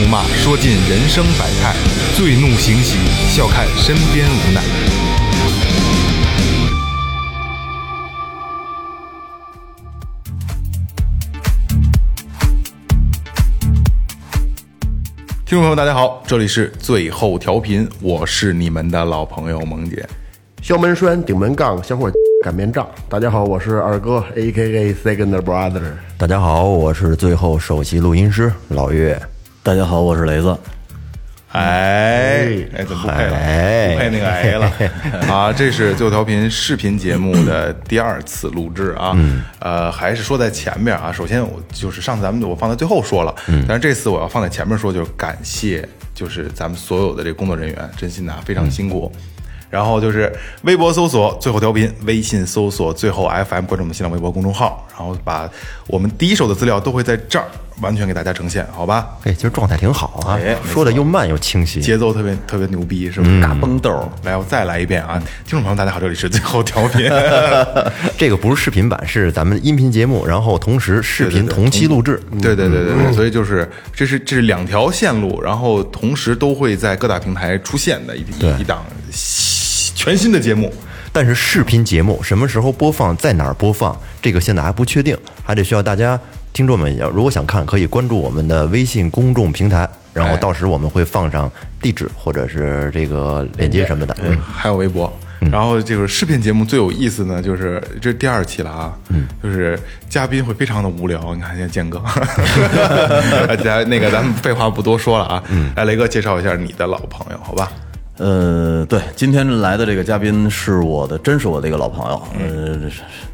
怒骂，说尽人生百态；醉怒行喜，笑看身边无奈。听众朋友，大家好，这里是最后调频，我是你们的老朋友萌姐。敲门栓，顶门杠，小伙擀面杖。大家好，我是二哥，A K A Second Brother。大家好，我是最后首席录音师老岳。大家好，我是雷子。哎哎，怎么不配了？哎不配那个哎了 啊！这是最后调频视频节目的第二次录制啊。呃，还是说在前面啊。首先，我就是上次咱们我放在最后说了，但是这次我要放在前面说，就是感谢，就是咱们所有的这工作人员，真心的啊非常辛苦。然后就是微博搜索最后调频，微信搜索最后 FM，关注我们新浪微博公众号，然后把我们第一手的资料都会在这儿完全给大家呈现，好吧？哎，今儿状态挺好啊哎，说的又慢又清晰。节奏特别特别牛逼，是不是？大崩豆，来，我再来一遍啊！听众朋友，大家好，这里是最后调频。这个不是视频版，是咱们音频节目，然后同时视频同期录制。对对对对对，所以就是这是这是两条线路，然后同时都会在各大平台出现的一一一档全新的节目。但是视频节目什么时候播放，在哪儿播放，这个现在还不确定，还得需要大家听众们，如果想看，可以关注我们的微信公众平台，然后哎到时我们会放上地址或者是这个链接什么的。嗯，还有微博。然后这个视频节目最有意思呢，就是这是第二期了啊，嗯，就是嘉宾会非常的无聊。你看，现在建哥，大家那个咱们废话不多说了啊，来雷哥介绍一下你的老朋友，好吧？呃，对，今天来的这个嘉宾是我的，真是我的一个老朋友，呃，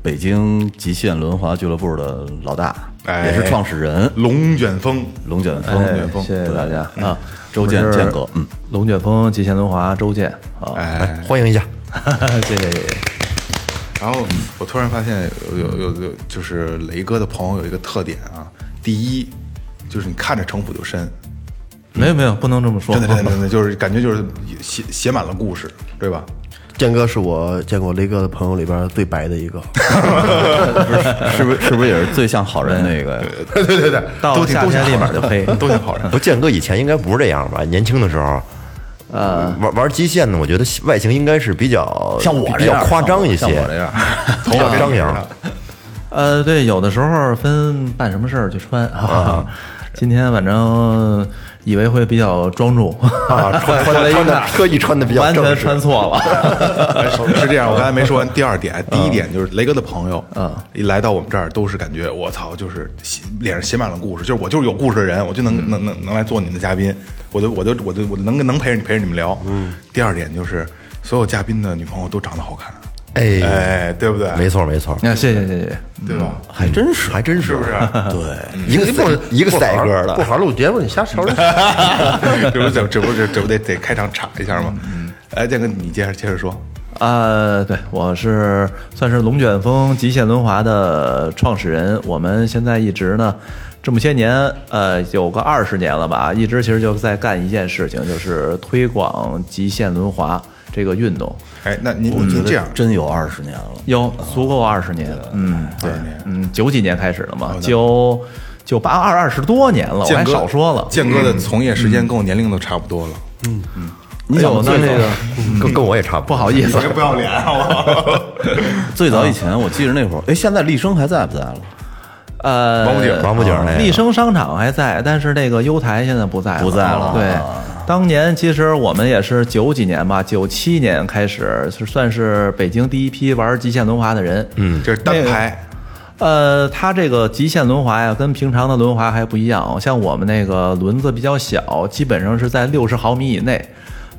北京极限轮滑俱乐部的老大，哎也是创始人龙卷风，龙卷风。龙卷风，谢谢大家啊！周健我是健哥嗯，龙卷风极限轮滑周建啊，哎，欢迎一下。谢谢谢谢。然后我突然发现有有有有，就是雷哥的朋友有一个特点啊，第一就是你看着城府就深，没有没有，不能这么说。真的真的真的就是感觉就是写写满了故事，对吧？建哥是我见过雷哥的朋友里边最白的一个。是不是是不是也是最像好人那个？对对对对，到都 都挺夏天立马就黑。都像好人。不，建哥以前应该不是这样吧？年轻的时候，呃，玩玩极限呢，我觉得外形应该是比较像我比这样较夸张一些，像我这样，比较张扬。呃，对，有的时候分办什么事儿去穿啊。今天反正以为会比较庄重。啊，穿 穿的穿的特意穿的比较完全正式穿错了。是这样，我刚才没说完第二点，第一点就是雷哥的朋友，嗯，一来到我们这儿都是感觉我操，就是写脸上写满了故事，就是我就是有故事的人，我就能能能能来做你们的嘉宾，我就我就我就我就能能陪着你陪着你们聊。嗯，第二点就是所有嘉宾的女朋友都长得好看，哎，哎，对不对？没错没错，那谢谢谢谢。对吧？还真是还真是，是不是？对，一个赛一个赛个的，不好好录节目，你瞎吵吵。这不这这不这这不得得开场插一下吗？嗯，哎，建哥，你接着接着说。呃，对，我是算是龙卷风极限轮滑的创始人。我们现在一直呢，这么些年，呃，有个二十年了吧，一直其实就在干一件事情，就是推广极限轮滑这个运动。哎，那您我觉得您这样，真有二十年了。有足够二十年了，嗯，对20年，嗯，九几年开始的嘛，九九八二二十多年了，我还建哥少说了。建哥的从业时间跟我年龄都差不多了。嗯嗯你哎呦，那这个 跟跟我也差不多。不好意思，不要脸，好不好？最早以前，我记得那会儿，哎，现在立生还在不在了？呃，王府井王府井那个立生商场还在，但是那个优台现在不在了，不在了对啊，当年其实我们也是九几年吧，九七年开始是算是北京第一批玩极限轮滑的人。嗯，这是单排，呃，它这个极限轮滑呀，跟平常的轮滑还不一样。像我们那个轮子比较小，基本上是在六十毫米以内。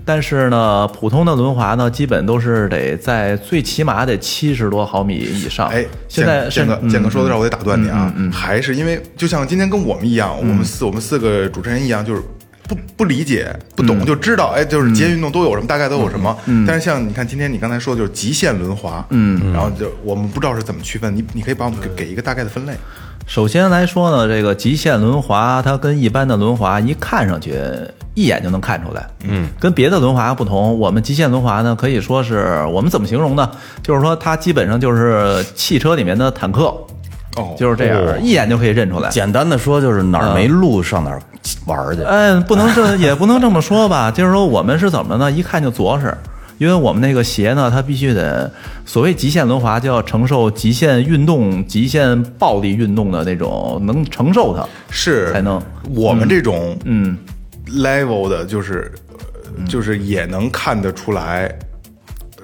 但是呢，普通的轮滑呢，基本都是得在最起码得七十多毫米以上。哎，现在建哥，甚建哥说到这儿，我得打断你啊，嗯还是因为就像今天跟我们一样，我们四我们四个主持人一样，就是。不不理解不懂，就知道哎，就是极限运动都有什么，大概都有什么。但是像你看今天你刚才说的就是极限轮滑，嗯，然后就我们不知道是怎么区分，你你可以帮我们给给一个大概的分类。首先来说呢，这个极限轮滑它跟一般的轮滑一看上去一眼就能看出来，嗯，跟别的轮滑不同，我们极限轮滑呢可以说是我们怎么形容呢？就是说它基本上就是汽车里面的坦克，哦，就是这样，一眼就可以认出来。简单的说就是哪儿没路上哪儿玩儿去。嗯，不能这 也不能这么说吧，就是说我们是怎么呢？一看就着实，因为我们那个鞋呢，它必须得所谓极限轮滑，就要承受极限运动、极限暴力运动的那种，能承受它。是才能我们这种嗯 level 的，就是呃就是也能看得出来。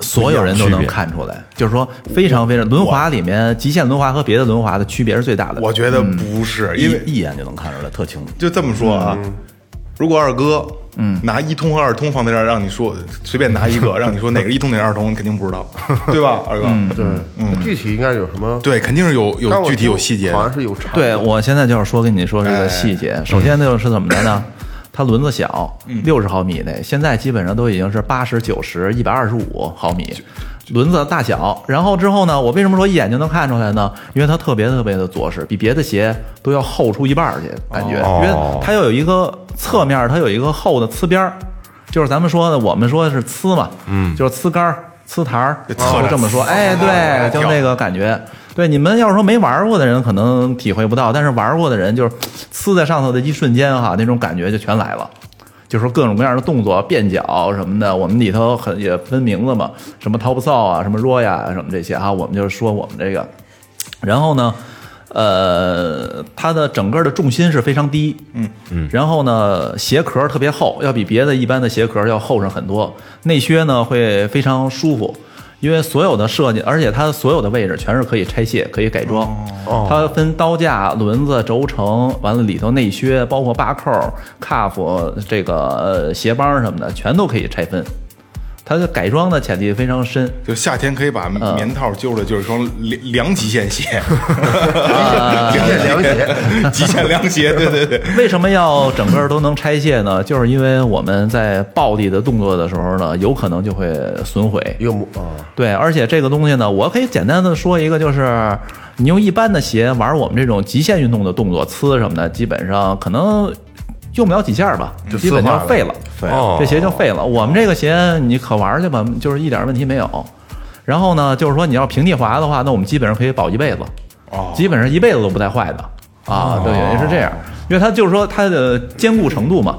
所有人都能看出来，就是说非常非常轮滑里面，极限轮滑和别的轮滑的区别是最大的。我觉得不是，因为一一眼就能看出来，特清楚。就这么说啊，如果二哥，嗯，拿一通和二通放在这儿，让你说随便拿一个，让你说哪个一通哪个二通，你肯定不知道，对吧，二哥？对，嗯具体应该有什么？对，肯定是有有具体有细节好。像是有差。对，我现在就是说跟你说这个细节。首先就是怎么着呢？它轮子小，六十毫米内，现在基本上都已经是八十九十、一百二十五毫米，轮子大小。然后之后呢，我为什么说一眼就能看出来呢？因为它特别特别的着实，比别的鞋都要厚出一半儿去，感觉，因为它要有一个侧面，它有一个厚的呲边儿，就是咱们说的，我们说的是呲嘛，嗯，就是呲杆儿、呲台儿，就这么说，呲。哎，对，就那个感觉。对，你们要是说没玩过的人，可能体会不到，但是玩过的人，就是呲在上头的一瞬间哈，那种感觉就全来了。就是说各种各样的动作、变脚什么的，我们里头很也分名字嘛，什么 Top Saw 啊，什么 Roya 啊，什么这些哈，我们就是说我们这个。然后呢，呃，它的整个的重心是非常低，嗯嗯，然后呢，鞋壳特别厚，要比别的一般的鞋壳要厚上很多，内靴呢会非常舒服。因为所有的设计，而且它所有的位置全是可以拆卸、可以改装。哦它分刀架、轮子、轴承，完了里头内靴，包括把扣、cuff 这个呃鞋帮什么的，全都可以拆分。它的改装的潜力非常深。就夏天可以把棉套揪着，就是一双凉凉极限鞋，极限凉鞋，极限凉鞋，对对对。为什么要整个都能拆卸呢？就是因为我们在暴力的动作的时候呢，有可能就会损毁。一个模啊，对，而且这个东西呢，我可以简单的说一个，就是你用一般的鞋玩我们这种极限运动的动作，呲什么的，基本上可能用不了几下吧，就基本就废了，废了哦这鞋就废了。我们这个鞋你可玩去吧，就是一点问题没有。然后呢，就是说你要平地滑的话，那我们基本上可以保一辈子，哦基本上一辈子都不带坏的啊。对，原因是这样，因为它就是说它的坚固程度嘛。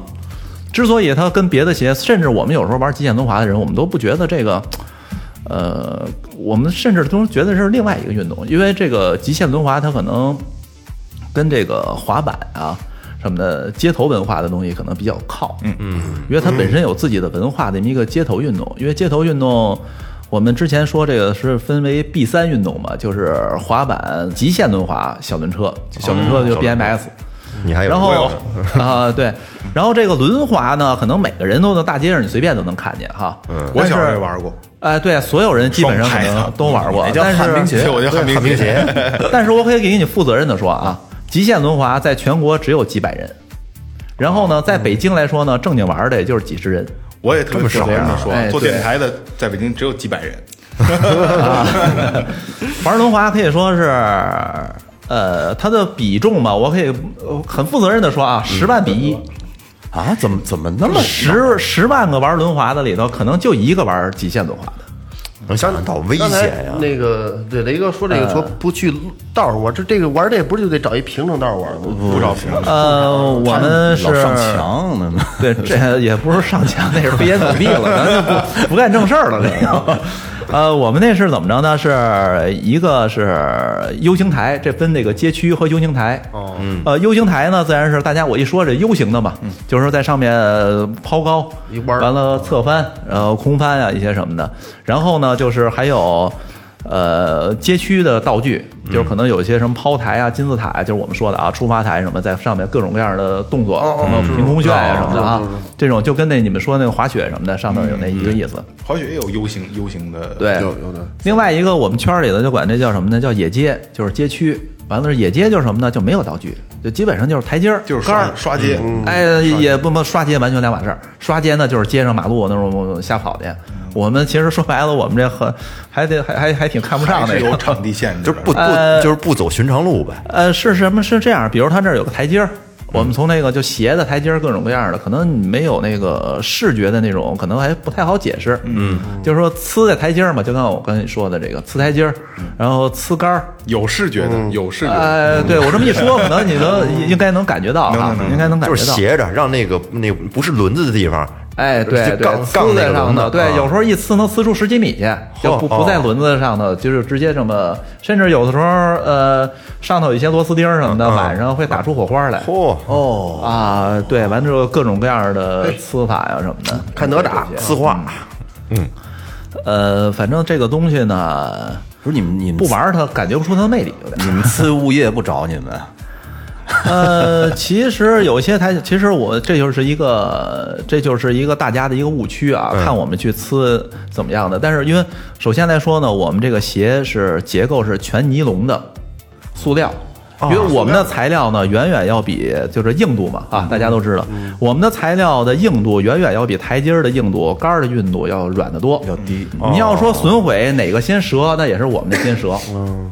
之所以它跟别的鞋，甚至我们有时候玩极限轮滑的人，我们都不觉得这个，呃，我们甚至都觉得是另外一个运动，因为这个极限轮滑它可能跟这个滑板啊什么的街头文化的东西可能比较靠，嗯嗯，因为它本身有自己的文化的这么一个街头运动，因为街头运动。我们之前说这个是分为 B 三运动嘛，就是滑板、极限轮滑、小轮车，小轮车就 BMX，、你还有。然后我有 啊、对，然后这个轮滑呢，可能每个人都能大街上你随便都能看见哈。嗯。我小时候也玩过，哎，对，所有人基本上可能都玩过，那叫但旱冰鞋是我就旱冰冰鞋，但是我可以给你负责任的说啊，极限轮滑在全国只有几百人，然后呢，在北京来说呢，正经玩的也就是几十人。我也特别少这么说哎，做电台的在北京只有几百人。玩轮滑可以说是，呃，它的比重吧，我可以呃很负责任的说啊，十万比一。啊，怎么怎么那么十十万个玩轮滑的里头，可能就一个玩极限轮滑的。能想象到危险呀！那个对雷哥说这个说不去道上玩，这这个玩这不是就得找一平整道玩吗？不找平整呃，我们是上墙呢？对，这也不是上墙，那是飞檐走壁了，咱就不不干正事儿了。这个，呃，我们那是怎么着呢？是一个是 U 型台，这分那个街区和 U 型台。哦，呃，U 型台呢，自然是大家我一说这 U 型的嘛，就是说在上面呃抛高一弯完了侧翻，然后空翻啊一些什么的。然后呢，就是还有。呃，街区的道具就是可能有一些什么抛台啊、金字塔啊，就是我们说的啊，出发台什么，在上面各种各样的动作，什么凭空炫啊什么的啊，这种就跟那你们说那个滑雪什么的，上面有那一个意思。滑雪也有 U 型 U 型的，对，有有的。另外一个我们圈里的就管这叫什么呢？叫野街，就是街区。完了，野街就是什么呢？就没有道具，就基本上就是台阶儿，就是杆儿刷刷街，哎，也不不刷街完全两码事儿。刷街呢，就是街上马路那种瞎跑去。我们其实说白了，我们这很还得还还还挺看不上那个。是有场地限制，就是不不呃就是不走寻常路呗。呃，是什么？是这样，比如他这儿有个台阶儿，我们从那个就斜的台阶儿，各种各样的，可能你没有那个视觉的那种，可能还不太好解释。嗯，就是说呲在台阶儿嘛，就刚才我跟你说的这个呲台阶儿，然后呲杆儿。有视觉的，有视觉的。呃，对我这么一说，可能你能 应该能感觉到啊，应该能感觉到就是觉到。斜着，让那个那不是轮子的地方，哎，对对，就杠呲在上头，对，啊有时候一呲能呲出十几米去，就不不在轮子上头，就是直接这么，甚至有的时候，呃，上头有一些螺丝钉什么的，嗯嗯晚上会打出火花来。嚯，哦，啊，对，完之后各种各样的呲法呀什么的，看哪吒呲花，呃，反正这个东西呢，不是你们你们不玩它感觉不出它的魅力，你们呲物业不找你们？呃，其实有些台，其实我这就是一个，这就是一个大家的一个误区啊，看我们去呲怎么样的。但是因为首先来说呢，我们这个鞋是结构是全尼龙的塑料。因为我们的材料呢，远远要比就是硬度嘛啊，大家都知道，我们的材料的硬度远远要比台阶儿的硬度、杆儿的硬度要软得多，要低。你要说损毁哪个先折，那也是我们的先折。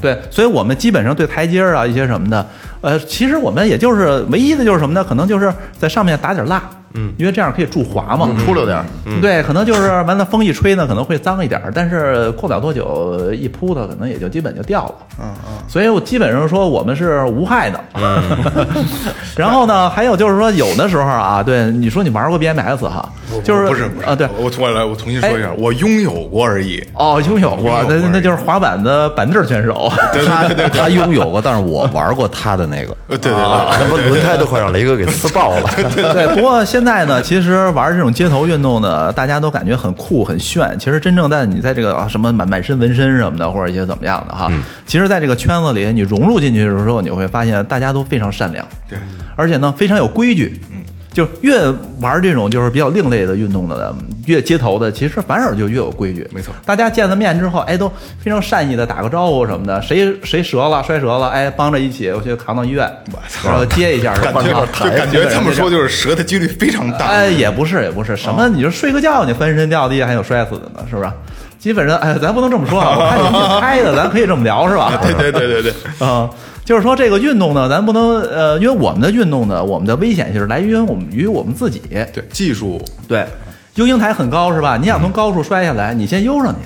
对，所以我们基本上对台阶儿啊一些什么的，呃，其实我们也就是唯一的就是什么呢？可能就是在上面打点蜡，嗯，因为这样可以助滑嘛，出溜点儿。对，可能就是完了，风一吹呢，可能会脏一点儿，但是过不了多久一扑它，可能也就基本就掉了。嗯嗯，所以我基本上说我们是无害的。然后呢，还有就是说，有的时候啊，对你说你玩过 BMX 哈，就是不是不是啊，对。我我来我重新说一下，我拥有过而已。哦，拥有过，那那就是滑板的板凳选手。他他拥有过，但是我玩过他的那个。呃，对对对，那不轮胎都快让雷哥给撕爆了。对，不过现在呢，其实玩这种街头运动呢，大家都感觉很酷很炫。其实真正在你在这个啊什么满满身纹身什么的，或者一些怎么样的哈，其实在这个圈子里，你融入进去的时候，你会发现大家都非常善良，对，而且呢非常有规矩。就越玩这种就是比较另类的运动的，越街头的，其实反而就越有规矩。没错大家见了面之后，哎，都非常善意的打个招呼什么的。谁谁折了摔折了，哎，帮着一起我去扛到医院，然后接一下，感觉啊就感觉这么说就是折的几率非常大。哎，也不是，也不是什么，你就睡个觉你翻身掉地下还有摔死的呢，是不是？基本上，哎，咱不能这么说啊，我看你 挺嗨的，咱可以这么聊，是吧？对对对对对，啊、就是说这个运动呢，咱不能呃，因为我们的运动呢，我们的危险性是来源于我们于我们自己。对技术对，悠鹰台很高是吧？你想从高处摔下来，你先悠上去，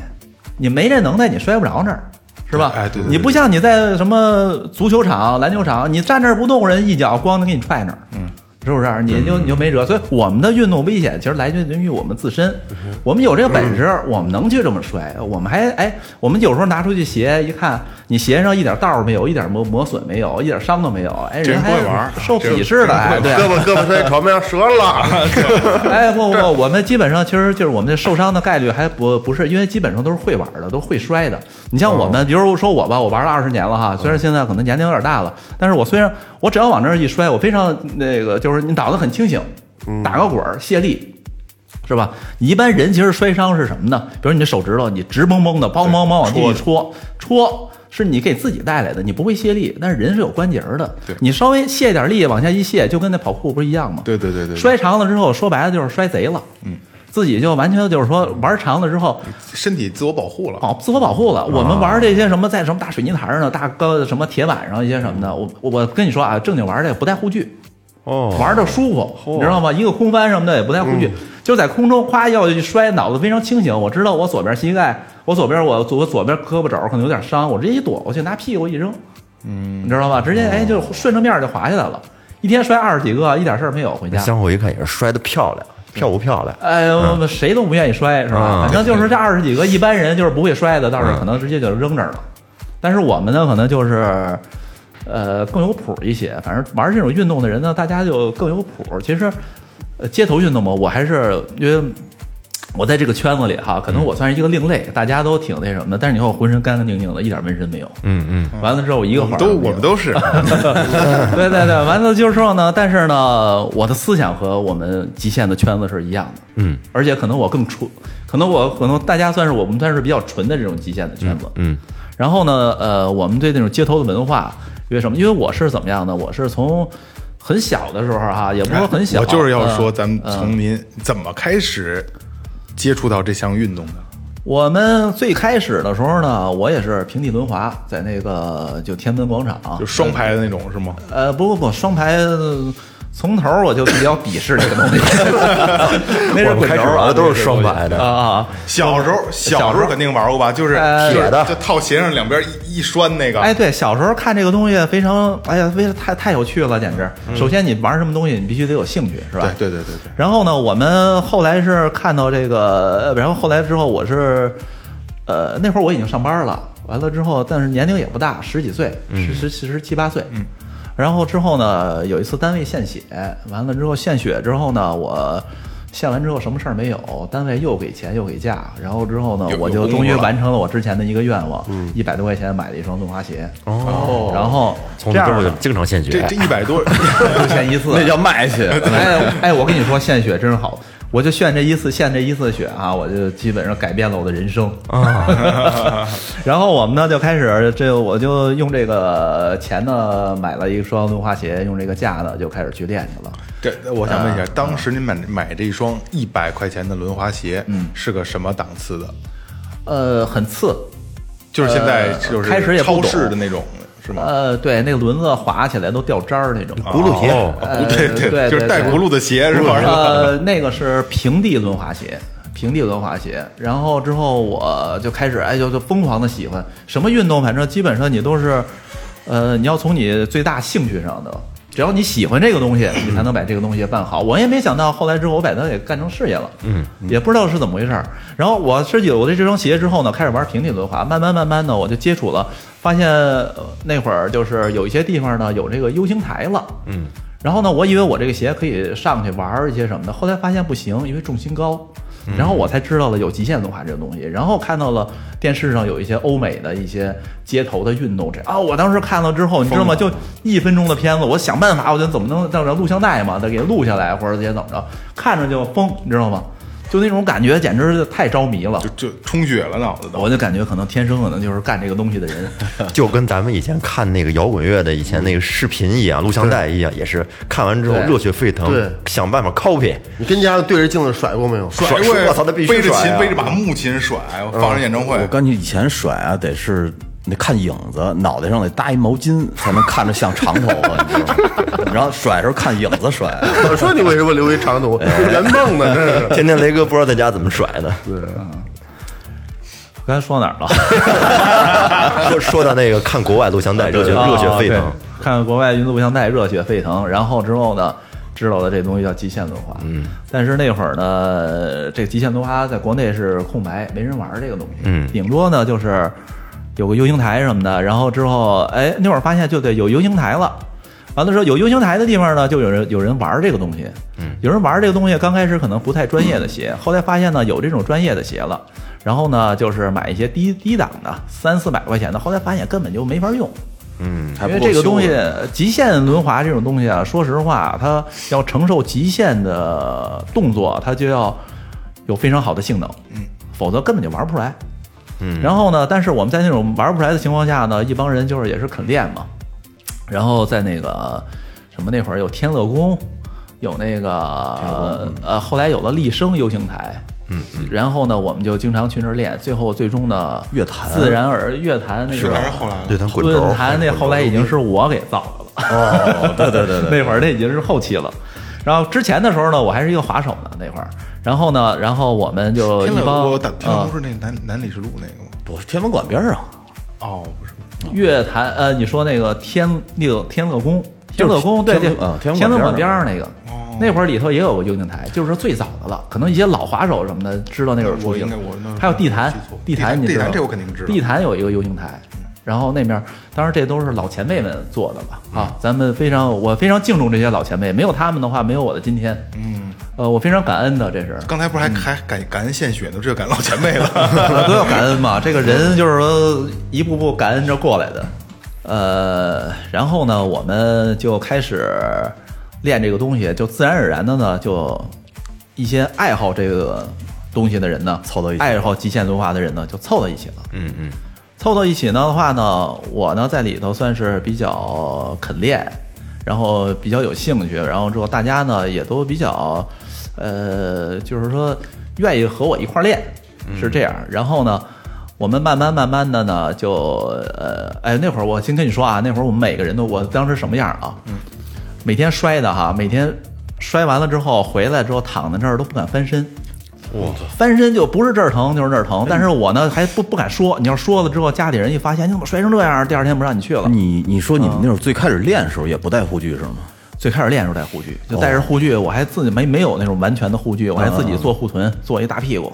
你没这能耐，你摔不着那儿。是吧？哎对对对你不像你在什么足球场、篮球场，你站那儿不动，人一脚咣能给你踹那儿，嗯，是不是？你就你就没辙。所以我们的运动危险其实来源于我们自身，我们有这个本事，我们能去这么摔，我们还哎，我们有时候拿出去鞋一看，你鞋上一点道儿没有，一点磨磨损没有，一点伤都没有，哎，这人还会玩儿受鄙视的，哎，对，胳膊胳膊摔床面折了，哎，不不不，我们基本上其实就是我们这受伤的概率还不不是，因为基本上都是会玩的，都会摔的。你像我们，比如说我吧，我玩了二十年了哈，虽然现在可能年龄有点大了，但是我虽然我只要往那儿一摔，我非常那个，就是你脑子很清醒，打个滚儿卸力。是吧？你一般人其实摔伤是什么呢？比如你的手指头，你直嘣嘣的，梆梆梆往地一戳，戳是你给自己带来的，你不会卸力，但是人是有关节儿的对，你稍微卸点力往下一卸，就跟那跑酷不是一样吗？对对对对对摔长了之后，说白了就是摔贼了，嗯，自己就完全就是说玩长了之后，身体自我保护了。保自我保护了。我们玩这些什么在什么大水泥台上、大高什么铁板上一些什么的，我我我跟你说啊，正经玩这个不带护具，哦，玩的舒服，你知道吗？一个空翻什么的也不太护具，就是在空中夸要一摔，脑子非常清醒。我知道我左边膝盖，我左边我左左边胳膊肘可能有点伤，我直接一躲过去，拿屁股一扔，嗯，你知道吗？直接哎就顺着面就滑下来了。一天摔二十几个，一点事儿没有，回家。相互一看也是摔得漂亮，漂不漂亮？哎呦，谁都不愿意摔，是吧？嗯反正就是这二十几个，一般人就是不会摔的，倒是可能直接就扔这儿了。但是我们呢，可能就是，呃，更有谱一些。反正玩这种运动的人呢，大家就更有谱。其实，街头运动嘛，我还是因为。我在这个圈子里哈，可能我算是一个另类，大家都挺那什么的。但是你看我浑身干干净净的，一点纹身没有。嗯嗯，完了之后，我一个环儿都我们都是，对对对，完了就是说呢，但是呢，我的思想和我们极限的圈子是一样的，嗯，而且可能我更纯，可能我可能大家算是我们算是比较纯的这种极限的圈子，嗯，然后呢，呃，我们对那种街头的文化，为什么？因为我是怎么样的？我是从很小的时候哈，也不是说很小，我就是要说，呃咱们从您怎么开始接触到这项运动的？我们最开始的时候呢，我也是平地轮滑，在那个就天安门广场，就双排的那种是吗？呃，不不不，双排呃从头我就比较鄙视这个东西，那是我们开始滚轴啊，玩的都是双排的啊啊。小时候小小时候肯定玩过吧？就是铁的就套鞋上两边一一拴那个。哎，对，小时候看这个东西非常，哎呀，非常太太有趣了，简直。首先，你玩什么东西，你必须得有兴趣，是吧？对对对对对。然后呢，我们后来是看到这个，呃然后后来之后，我是，呃，那会儿我已经上班了，完了之后，但是年龄也不大，十几岁，十十十十七八岁。嗯。然后之后呢，有一次单位献血，完了之后献血之后呢，我献完之后什么事儿没有，单位又给钱又给假，然后之后呢，我就终于完成了我之前的一个愿望，一百多块钱买了一双轮滑鞋。哦，然后从此之后就这样呢经常献血这这。一百多，就献一次，那叫卖血。哎哎，我跟你说，献血真是好，我就献这一次，献这一次血啊，我就基本上改变了我的人生啊。然后我们呢就开始，这我就用这个钱呢买了一双轮滑鞋，用这个价呢就开始去练去了。这我想问一下，当时您买买这一双一百块钱的轮滑鞋，嗯，是个什么档次的？呃，很次，就是现在呃就是开始也不超市懂的那种，是吗？呃，对，那个轮子滑起来都掉渣儿那种。轱辘鞋哦呃对对就是带对轱辘的鞋是吧？呃，那个是平地轮滑鞋，平地轮滑鞋。然后之后我就开始，哎，就就疯狂的喜欢什么运动，反正基本上你都是，呃，你要从你最大兴趣上的。只要你喜欢这个东西，你才能把这个东西办好。我也没想到，后来之后我把它给干成事业了，嗯，也不知道是怎么回事儿。然后我设计了我的这双鞋之后呢，开始玩平地轮滑，慢慢慢慢的我就接触了，发现、呃那会儿就是有一些地方呢有这个 U 型台了，嗯，然后呢，我以为我这个鞋可以上去玩一些什么的，后来发现不行，因为重心高。然后我才知道了有极限轮滑这个东西，然后看到了电视上有一些欧美的一些街头的运动，这啊，我当时看了之后，你知道吗？就一分钟的片子，我想办法，我就怎么能让这录像带嘛，再给录下来，或者也怎么着，看着就疯，你知道吗？就那种感觉，简直是太着迷了。就就充血了脑子都。我就感觉可能天生可能就是干这个东西的人，就跟咱们以前看那个摇滚乐的以前那个视频一样，录像带一样，也是看完之后热血沸腾对，想办法 copy。你跟家对着镜子甩过没有？甩过我操那必须背着琴甩啊背着把木琴甩，放着演唱会我。感觉以前甩啊，得是得看影子，脑袋上得搭一毛巾，才能看着像长头发，你知道吗？然后甩的时候看影子甩。我说你为什么留一长头发？圆梦呢？这是。天天雷哥不知道在家怎么甩的。对刚才说哪儿了？说说到那个看国外录像带，热血啊热血沸腾。对看国外运动录像带，热血沸腾。然后之后呢，知道了这东西叫极限轮滑。嗯，但是那会儿呢，这极限轮滑在国内是空白，没人玩这个东西。嗯顶多呢就是有个 U 型台什么的。然后之后，哎，那会儿发现就得有 U 型台了。完了之后，有 U 型台的地方呢，就有人有人玩这个东西。嗯，有人玩这个东西，刚开始可能不太专业的鞋，后来发现呢有这种专业的鞋了。然后呢，就是买一些低低档的，三四百块钱的，后来发现根本就没法用。嗯，因为这个东西，极限轮滑这种东西啊，说实话，它要承受极限的动作，它就要有非常好的性能，嗯，否则根本就玩不出来。嗯，然后呢，但是我们在那种玩不出来的情况下呢，一帮人就是也是肯练嘛，然后在那个什么那会儿有天乐宫，有那个呃，后来有了立声 U 型台。嗯，然后呢，我们就经常去那儿练，最后最终呢，乐坛自然而乐坛那个论坛那后来已经是我给造的了。哦，对对对对，那会儿那已经是后期了。然后之前的时候呢，我还是一个滑手呢那会儿。然后呢，然后我们就一帮不是那南南礼士路那个吗？不是天文馆边上，哦，不是，乐坛呃，你说那个天那个天乐宫，天乐宫对对天啊天乐天馆馆边上。那个。那会儿里头也有个 U 型台，就是最早的了，可能一些老滑手什么的知道那会儿我出应该我那还有地坛，地坛你知道。地坛这我肯定知道。地坛有一个 U 型台，然后那面当然这都是老前辈们做的了啊，咱们非常我非常敬重这些老前辈，没有他们的话，没有我的今天。嗯，呃，我非常感恩的，这是刚才不是还还感感恩献血呢，这就感恩老前辈了。都要感恩嘛。这个人就是说一步步感恩着过来的。呃，然后呢，我们就开始练这个东西，就自然而然的呢，就一些爱好这个东西的人呢，凑到一起爱好极限轮滑的人呢，就凑到一起了。嗯嗯，凑到一起呢的话呢，我呢在里头算是比较肯练，然后比较有兴趣，然后之后大家呢也都比较，呃，就是说愿意和我一块儿练，是这样。然后呢，我们慢慢慢慢的呢，就呃，哎，那会儿我先跟你说啊，那会儿我们每个人都，我当时什么样啊？嗯每天摔的哈，每天摔完了之后回来之后躺在这儿都不敢翻身。哇！翻身就不是这儿疼就是这儿疼，但是我呢还不不敢说。你要说了之后，家里人一发现你怎么摔成这样，第二天不让你去了。你你说你们那会儿最开始练的时候也不带护具是吗？最开始练的时候戴护具，就戴着护具，我还自己没没有那种完全的护具，我还自己做护臀，做一大屁股。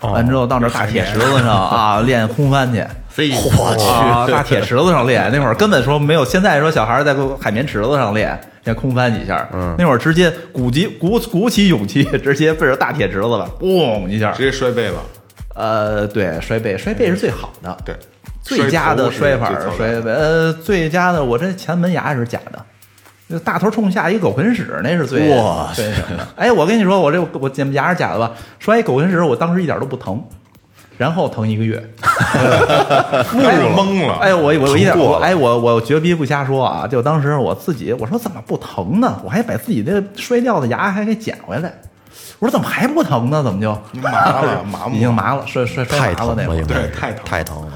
完之后到那大铁池子上啊 练空翻去。我去啊！大铁池子上练，那会儿根本说没有，现在说小孩在海绵池子上练，先空翻几下。嗯，那会儿直接鼓起鼓鼓起勇气，直接奔着大铁池子了，嘣一下，直接摔背了。呃，对，摔背，摔背是最好的，对，最佳的摔法摔背。呃，最佳的，我这前门牙是假的。那大头冲下一狗啃屎，那是最哇最什么的？哎，我跟你说，我这我前门牙是假的吧？摔一狗啃屎，我当时一点都不疼，然后疼一个月。太懵了。哎，我我我一点我哎我我绝逼不瞎说啊！就当时我自己我说怎么不疼呢？我还把自己那摔掉的牙还给捡回来。我说怎么还不疼呢？怎么就你麻了，麻木已经麻了，摔摔摔麻太疼了，那会对太疼太疼了。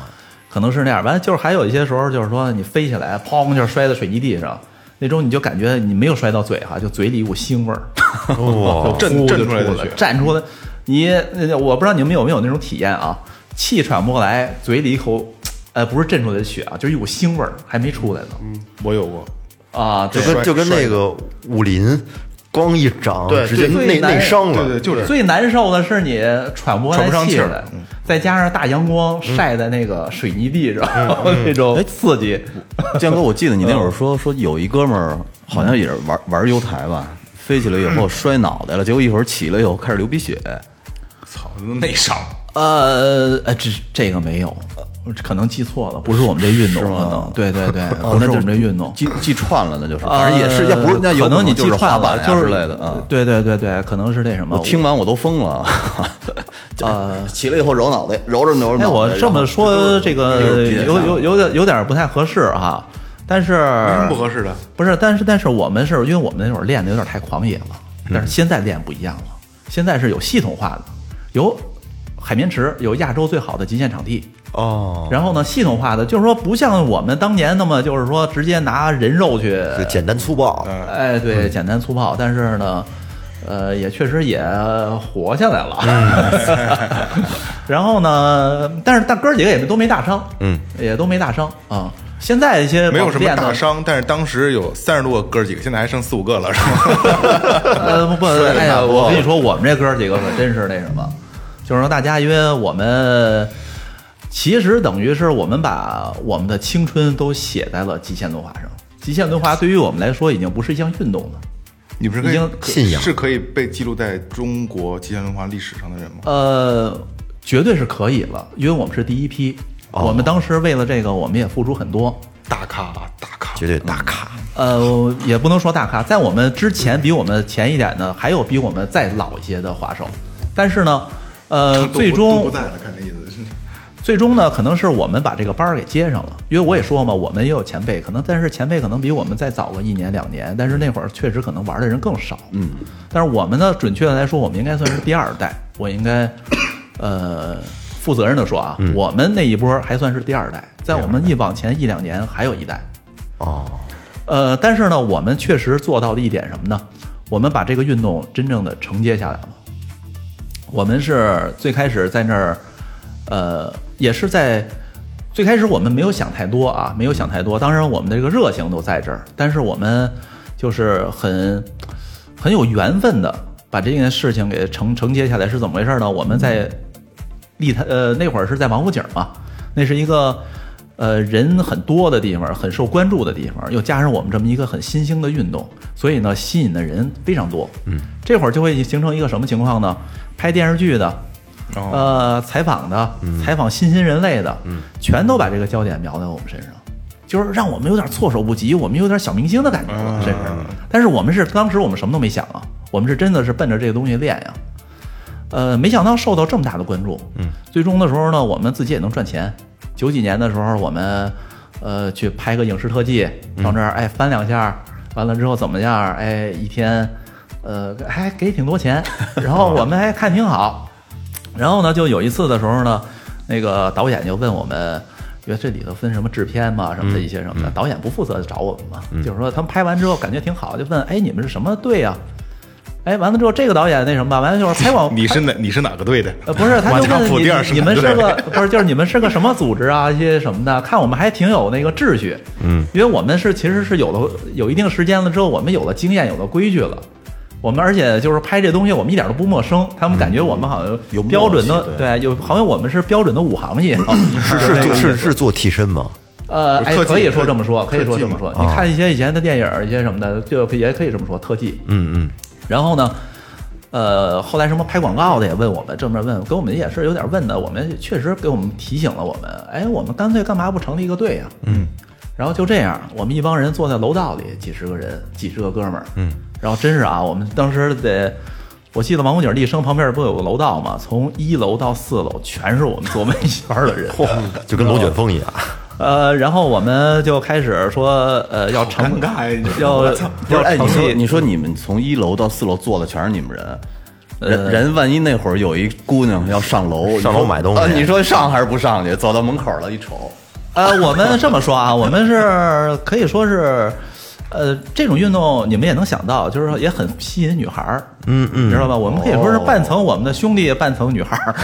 可能是那样。完了就是还有一些时候就是说你飞起来，砰就是摔在水泥地上。那种你就感觉你没有摔到嘴哈，就嘴里一股腥味儿，哇就震震出来的了血站出来。你那我不知道你们有没有那种体验啊？气喘不过来，嘴里一口，呃，不是震出来的血啊，就是一股腥味儿，还没出来呢。我有过，啊，对就跟就跟那个武林，光一掌对直接内内伤了。对对，就是最难受的是你喘不过来喘不上气来，再加上大阳光晒在那个水泥地上，那种刺激。建哥，我记得你那会儿说说有一哥们儿好像也是玩玩油台吧，飞起来以后摔脑袋了，结果一会儿起来以后开始流鼻血。操，内伤。呃，呃，这这个没有，可能记错了，不是我们这运动，可能对对对，不 是我们这运动。记记串了，那就是，反正也是，要不是那有可能你记串了，就是之类的啊。对对对对，可能是那什么。我听完我都疯了，啊，起来以后揉脑袋，揉着揉着脑袋。哎，我这么说这个有有有点有点不太合适哈，但是有什么不合适的？不是，但是但是我们是因为我们那会儿练的有点太狂野了，但是现在练不一样了，现在是有系统化的，有海绵池，有亚洲最好的极限场地，哦，然后呢系统化的，就是说不像我们当年那么就是说直接拿人肉去，就简单粗暴。哎，对，简单粗暴，但是呢。呃，也确实也活下来了，然后呢，但是大哥几个也都没大伤，嗯，也都没大伤啊。现在一些没有什么大伤，但是当时有三十多个哥几个，现在还剩四五个了，是吗？呃，不不，哎呀，我跟你说，我们这哥几个可真是那什么，就是说大家，因为我们其实等于是我们把我们的青春都写在了极限轮滑上。极限轮滑对于我们来说已经不是一项运动了，你不是已经信仰是可以被记录在中国极限轮滑历史上的人吗？呃，绝对是可以了，因为我们是第一批。我们当时为了这个，我们也付出很多。大咖，大咖，绝对大咖。呃，也不能说大咖，在我们之前比我们前一点的，还有比我们再老一些的滑手。但是呢，呃，最终都不在了，看这意思是。最终呢，可能是我们把这个班儿给接上了，因为我也说嘛，我们也有前辈，可能但是前辈可能比我们再早个一年两年，但是那会儿确实可能玩的人更少，嗯，但是我们呢，准确的来说，我们应该算是第二代，我应该，呃，负责任的说啊，我们那一波还算是第二代，在我们一往前一两年还有一代，哦，呃，但是呢，我们确实做到了一点什么呢？我们把这个运动真正的承接下来了。我们是最开始在那儿，呃，也是在最开始我们没有想太多啊，没有想太多。当然，我们的这个热情都在这儿，但是我们就是很很有缘分的把这件事情给承承接下来。是怎么回事呢？我们在立坛呃那会儿是在王府井嘛，那是一个呃人很多的地方，很受关注的地方，又加上我们这么一个很新兴的运动，所以呢吸引的人非常多。嗯，这会儿就会形成一个什么情况呢？拍电视剧的，哦呃，采访的，采访新兴人类的，全都把这个焦点瞄在我们身上。就是让我们有点措手不及，我们有点小明星的感觉了，甚至。但是我们是当时我们什么都没想啊，我们是真的是奔着这个东西练呀。呃，没想到受到这么大的关注。嗯，最终的时候呢，我们自己也能赚钱。九几年的时候，我们呃去拍个影视特技，到这儿哎翻两下，完了之后怎么样？哎，一天呃还给挺多钱，然后我们还看挺好。然后呢，就有一次的时候呢，那个导演就问我们，因为这里头分什么制片嘛，什么的一些什么的，导演不负责找我们嘛，就是说他们拍完之后感觉挺好，就问，哎，你们是什么队呀、哎，完了之后，这个导演那什么吧，完了就是拍我，你是哪你是哪个队的？呃，不是，他马就问你家铺第二是你们是个不是，就是你们是个什么组织啊？一些什么的，看我们还挺有那个秩序，嗯，因为我们是其实是有了有一定时间了之后，我们有了经验，有了规矩了。我们而且就是拍这东西，我们一点都不陌生。他们感觉我们好像有标准的，对对，有好像我们是标准的武行业。是是是是是做替身吗？呃，哎，可以说这么说，可以说这么说。你看一些以前的电影，一些什么的，就也可以这么说，特技。嗯嗯，然后呢，呃，后来什么拍广告的也问我们，这么问，给我们也是有点问的。我们确实给我们提醒了我们，哎，我们干脆干嘛不成立一个队呀、嗯。然后就这样，我们一帮人坐在楼道里，几十个人，几十个哥们儿。嗯。然后真是啊，我们当时得，我记得王府井丽生旁边不有个楼道吗？从一楼到四楼全是我们坐在一圈的人。就跟龙卷风一样。呃，然后我们就开始说，呃，要成 尴尬呀你要，要哎，你说你说你们从一楼到四楼坐的全是你们人，呃人人万一那会儿有一姑娘要上楼，上楼买东西啊你说上还是不上去？走到门口了，一瞅，呃，我们这么说啊，我们是可以说是，呃，这种运动你们也能想到，就是说也很吸引女孩儿，嗯嗯，知道吧？我们可以说是半层我们的兄弟，半层女孩儿，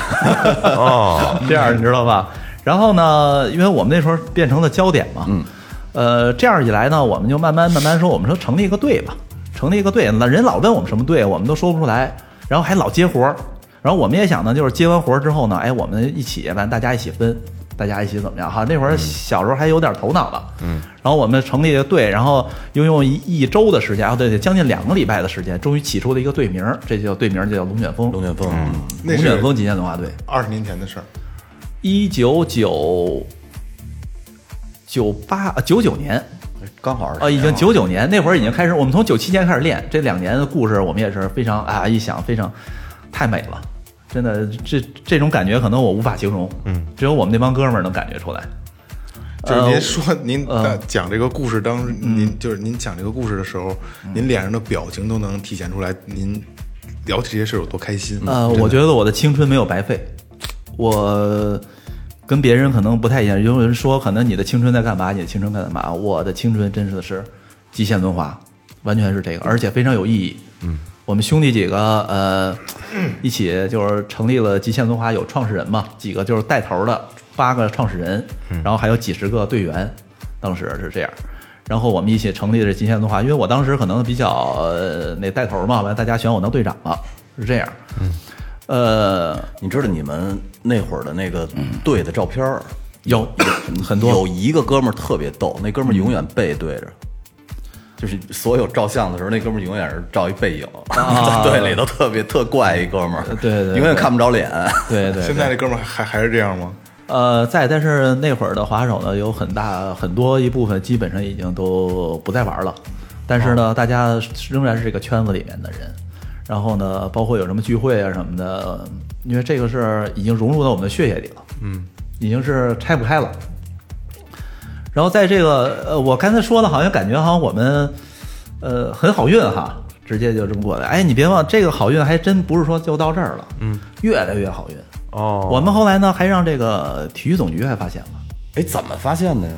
哦，这样你知道吧？然后呢，因为我们那时候变成了焦点嘛，嗯，呃，这样一来呢，我们就慢慢慢慢说，我们说成立一个队吧，成立一个队，那人老问我们什么队，我们都说不出来，然后还老接活儿，然后我们也想呢，就是接完活儿之后呢，哎，我们一起完，大家一起分。大家一起怎么样哈？那会儿小时候还有点头脑了，嗯。然后我们成立了队，然后又用一一周的时间，啊，对对，将近两个礼拜的时间，终于起出了一个队名，这就叫队名，就叫龙卷风。龙卷风，嗯龙卷风极限文化队。二十年前的事儿。一九九九八九九年刚好是啊，已经九九年那会儿已经开始，我们从九七年开始练，这两年的故事我们也是非常啊，一想非常太美了，真的这这种感觉可能我无法形容，嗯，只有我们那帮哥们儿能感觉出来。就是呃您说您讲这个故事当时，您就是您讲这个故事的时候，您脸上的表情都能体现出来，您聊起这些事儿有多开心。呃，我觉得我的青春没有白费，我跟别人可能不太一样。有人说，可能你的青春在干嘛？你的青春在干嘛？我的青春真的是极限轮滑，完全是这个，而且非常有意义。嗯，我们兄弟几个呃 一起就是成立了极限轮滑，有创始人嘛，几个就是带头的八个创始人，然后还有几十个队员，当时是这样。然后我们一起成立了极限轮滑，因为我当时可能比较呃那带头嘛，完了大家选我当队长了，是这样。嗯，呃，你知道你们那会儿的那个队的照片儿有很多有一个哥们儿特别逗，那哥们儿永远背对着。就是所有照相的时候，那哥们儿永远是照一背影，啊队里头特别特怪一哥们儿，对对对永远看不着脸。对对，现在这哥们儿还还是这样吗？呃，在，但是那会儿的滑手呢，有很大很多一部分基本上已经都不再玩了，但是呢，大家仍然是这个圈子里面的人。然后呢，包括有什么聚会啊什么的，因为这个是已经融入到我们的血液里了，嗯，已经是拆不开了。然后在这个呃，我刚才说的，好像感觉好像我们呃很好运哈，直接就这么过来。哎，你别忘，这个好运还真不是说就到这儿了，嗯，越来越好运。哦，我们后来呢，还让这个体育总局还发现了。哎，怎么发现的呀？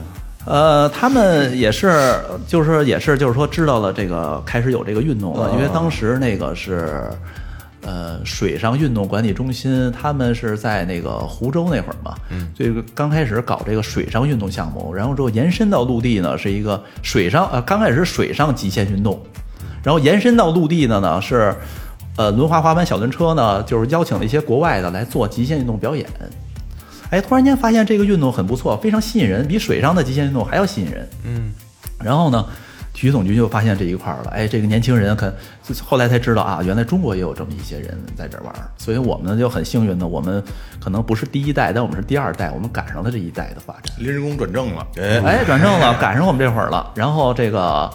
呃，他们也是，就是也是，就是说知道了这个开始有这个运动了，因为当时那个是，呃，水上运动管理中心，他们是在那个湖州那会儿嘛，嗯，这个刚开始搞这个水上运动项目，然后之后延伸到陆地呢，是一个水上，呃，刚开始是水上极限运动，然后延伸到陆地的呢是，呃，轮滑、滑板、小轮车呢，就是邀请了一些国外的来做极限运动表演。哎，突然间发现这个运动很不错，非常吸引人，比水上的极限运动还要吸引人。嗯，然后呢，体育总局就发现这一块儿了。哎，这个年轻人可后来才知道啊，原来中国也有这么一些人在这玩儿。所以我们呢就很幸运的，我们可能不是第一代，但我们是第二代，我们赶上了这一代的发展。临时工转正了，哎，哎，转正了，赶上我们这会儿了。然后这个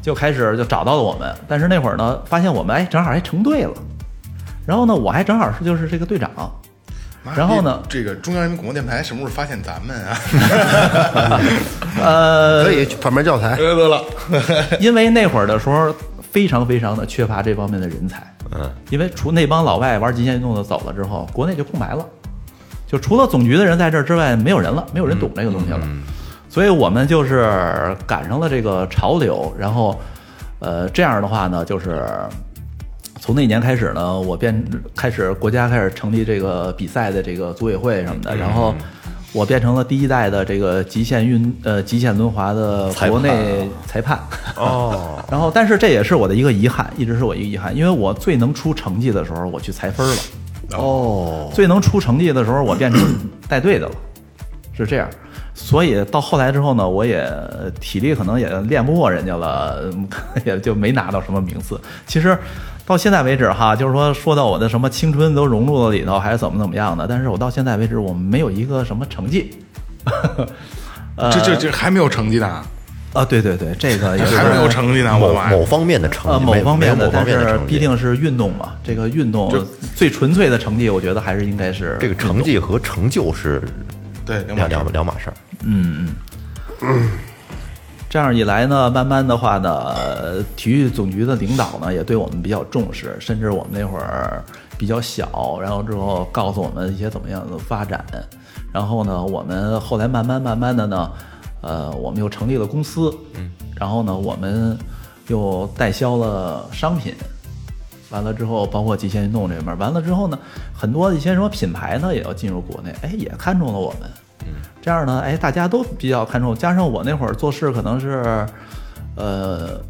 就开始就找到了我们，但是那会儿呢，发现我们哎正好还成队了。然后呢，我还正好是就是这个队长。妈然后呢这个中央人民广播电台什么时候发现咱们啊？呃，可以贩卖教材。得了，因为那会儿的时候非常非常的缺乏这方面的人才。嗯，因为除那帮老外玩极限运动的走了之后，国内就空白了，就除了总局的人在这儿之外，没有人了，没有人懂这个东西了。所以我们就是赶上了这个潮流，然后，呃，这样的话呢，就是从那年开始呢，我变开始国家开始成立这个比赛的这个组委会什么的，然后我变成了第一代的这个极限运呃极限轮滑的国内裁判。哦，然后，但是这也是我的一个遗憾，一直是我一个遗憾，因为我最能出成绩的时候，我去裁分了。哦，最能出成绩的时候，我变成 带队的了，是这样。所以到后来之后呢，我也体力可能也练不过人家了，嗯 也就没拿到什么名次。其实到现在为止哈，就是说说到我的什么青春都融入了里头，还是怎么怎么样的，但是我到现在为止，我没有一个什么成绩。呃这这这还没有成绩呢，啊，对对对，这个也是还没有成绩呢，我某！某方面的成呃，绩，某方面的，但是面的成绩必定是运动嘛。这个运动最纯粹的成绩，我觉得还是应该是这个成绩和成就是对，两两两码事两码事儿。这样一来呢，慢慢的话呢，呃体育总局的领导呢也对我们比较重视，甚至我们那会儿比较小，然后之后告诉我们一些怎么样的发展，然后呢，我们后来慢慢慢慢的呢，呃，我们又成立了公司，嗯，然后呢，我们又代销了商品，完了之后，包括极限运动这边儿，完了之后呢，很多一些什么品牌呢也要进入国内，哎，也看中了我们。这样呢，哎，大家都比较看重，加上我那会儿做事可能是，呃，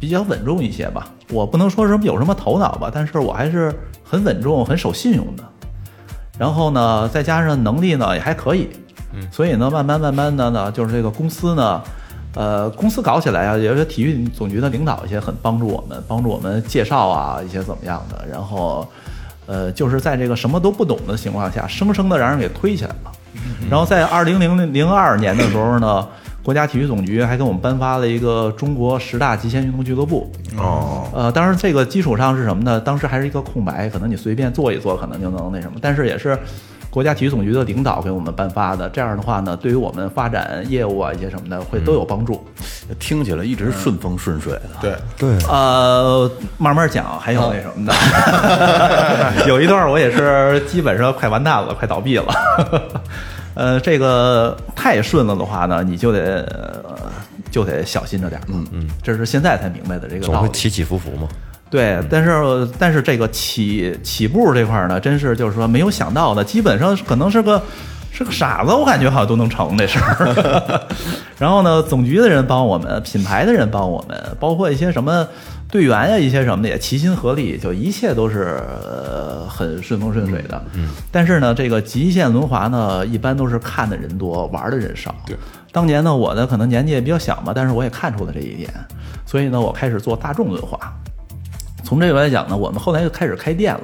比较稳重一些吧。我不能说什么有什么头脑吧，但是我还是很稳重、很守信用的。然后呢，再加上能力呢也还可以，嗯所以呢，慢慢慢慢的呢，就是这个公司呢，呃，公司搞起来啊，也是体育总局的领导一些很帮助我们，帮助我们介绍啊一些怎么样的，然后，呃，就是在这个什么都不懂的情况下，生生的让人给推起来了。然后在二零零零二年的时候呢，国家体育总局还给我们颁发了一个中国十大极限运动俱乐部。哦，呃，当然这个基础上是什么呢？当时还是一个空白，可能你随便做一做，可能就能那什么。但是也是国家体育总局的领导给我们颁发的，这样的话呢，对于我们发展业务啊一些什么的，会都有帮助。听起来一直顺风顺水的。对，对，呃，慢慢讲，还有那什么的，有一段我也是基本上快完蛋了，快倒闭了。呃，这个太顺了的话呢，你就得、呃就得小心着点。嗯嗯，这是现在才明白的这个道理。总会起起伏伏嘛。对，但是但是这个起起步这块儿呢，真是就是说没有想到的，基本上可能是个是个傻子，我感觉好像都能成这事儿。然后呢，总局的人帮我们，品牌的人帮我们，包括一些什么队员呀，一些什么的也齐心合力，就一切都是呃很顺风顺水的。嗯，但是呢，这个极限轮滑呢，一般都是看的人多，玩的人少。对，当年呢，我呢可能年纪也比较小嘛，但是我也看出了这一点，所以呢，我开始做大众轮滑。从这个来讲呢，我们后来就开始开店了。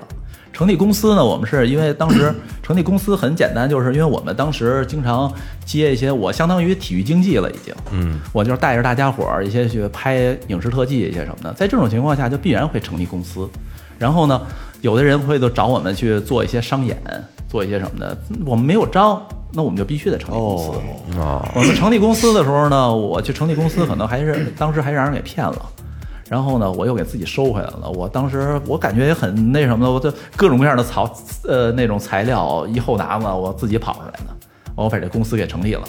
成立公司呢，我们是因为当时 成立公司很简单，就是因为我们当时经常接一些，我相当于体育经济了已经，嗯，我就是带着大家伙儿一些去拍影视特技一些什么的，在这种情况下就必然会成立公司。然后呢，有的人会都找我们去做一些商演，做一些什么的，我们没有招，那我们就必须得成立公司。啊，我们成立公司的时候呢，我去成立公司，可能还是当时还让人给骗了。然后呢，我又给自己收回来了。我当时我感觉也很那什么的，我就各种各样的草呃那种材料一后拿嘛，我自己跑出来的，我把这公司给成立了。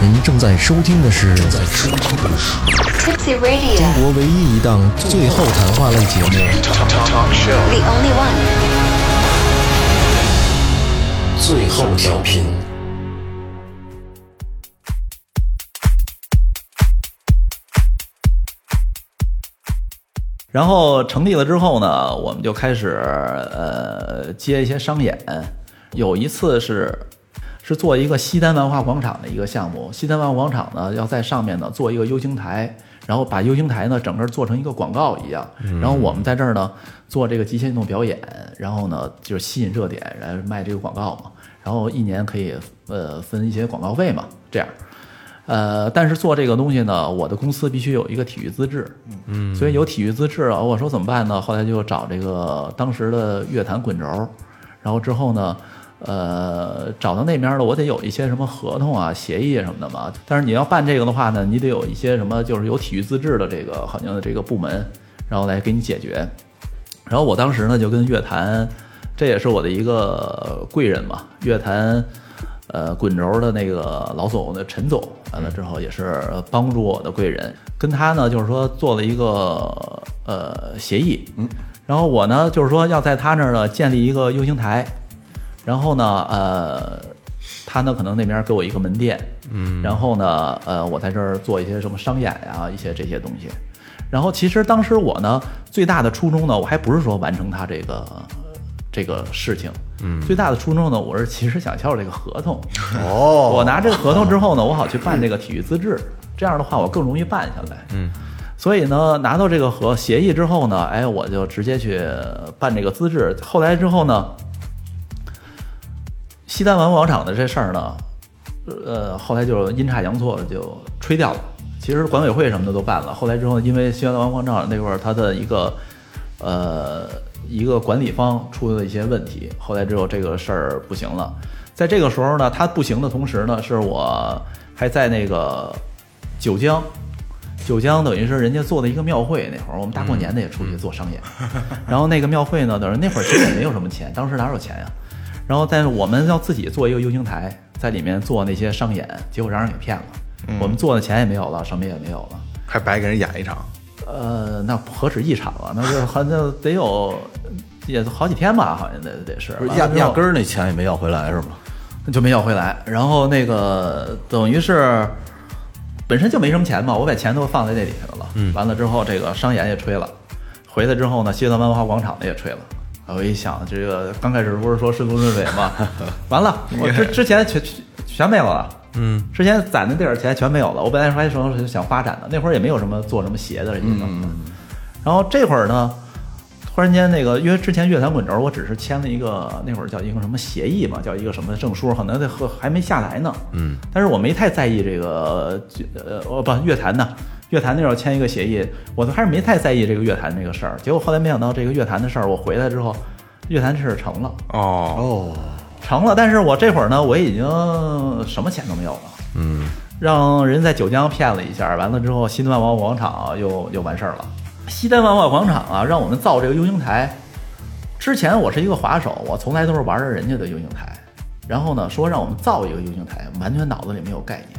您正在收听的是正在收听的是 Tipsy Radio, 中国唯一一档最后谈话类节目 the only one.《最后调频》。然后成立了之后呢，我们就开始呃接一些商演。有一次是是做一个西单文化广场的一个项目，西单文化广场呢要在上面呢做一个 U 型台，然后把 U 型台呢整个做成一个广告一样。然后我们在这儿呢做这个极限运动表演，然后呢就是吸引热点，然后卖这个广告嘛。然后一年可以呃分一些广告费嘛，这样。呃，但是做这个东西呢，我的公司必须有一个体育资质，嗯，所以有体育资质啊，我说怎么办呢？后来就找这个当时的乐坛滚轴，然后之后呢，呃，找到那边了，我得有一些什么合同啊、协议什么的嘛。但是你要办这个的话呢，你得有一些什么，就是有体育资质的这个好像这个部门，然后来给你解决。然后我当时呢就跟乐坛，这也是我的一个贵人嘛，乐坛。呃，滚轴的那个老总的陈总，完了之后也是帮助我的贵人，跟他呢就是说做了一个呃协议，嗯，然后我呢就是说要在他那儿呢建立一个 U 型台，然后呢呃他呢可能那边给我一个门店，嗯，然后呢呃我在这儿做一些什么商演呀一些这些东西，然后其实当时我呢最大的初衷呢我还不是说完成他这个这个事情，嗯，最大的初衷呢我是其实想要这个合同，哦。我拿这个合同之后呢，我好去办这个体育资质，这样的话我更容易办下来。嗯，所以呢，拿到这个合协议之后呢，哎，我就直接去办这个资质。后来之后呢，西单文化广场的这事儿呢，呃，后来就阴差阳错的就吹掉了。其实管委会什么的都办了，后来之后，因为西单文化广场那块儿它的一个呃一个管理方出了一些问题，后来之后这个事儿不行了。在这个时候呢，他不行的同时呢，是我还在那个九江，九江等于是人家做的一个庙会，那会儿我们大过年的也出去做商演，然后那个庙会呢，等于那会儿其实也没有什么钱，当时哪有钱呀？然后但是我们要自己做一个 U 型台，在里面做那些商演，结果让人给骗了，我们做的钱也没有了，什么也没有了。还白给人演一场，呃，那何止一场啊？那是好像得有也好几天吧，好像得得是不是压压根儿那钱也没要回来是吗？就没要回来。然后那个等于是本身就没什么钱嘛，我把钱都放在那里头了。嗯，完了之后这个商演也吹了，回来之后呢，西单文化广场的也吹了。啊我一想，这个刚开始不是说顺风顺水嘛，完了，我之之前全全没有了。嗯，之前攒的地儿钱全没有了。我本来还说是想发展的，那会儿也没有什么做什么鞋的这些东西。然后这会儿呢，突然间那个，因为之前乐坛滚轴，我只是签了一个那会儿叫一个什么协议嘛，叫一个什么证书，可能这和还没下来呢。嗯，但是我没太在意这个呃，哦不，乐坛呢，乐坛那时候签一个协议，我都还是没太在意这个乐坛这个事儿。结果后来没想到这个乐坛的事儿，我回来之后，乐坛这事儿成了。哦，成了，但是我这会儿呢，我已经什么钱都没有了。嗯，让人在九江骗了一下，完了之后，西单万贸广场又又完事儿了。西单万贸广场啊，让我们造这个 U 型台。之前我是一个滑手，我从来都是玩着人家的 U 型台。然后呢，说让我们造一个 U 型台，完全脑子里没有概念，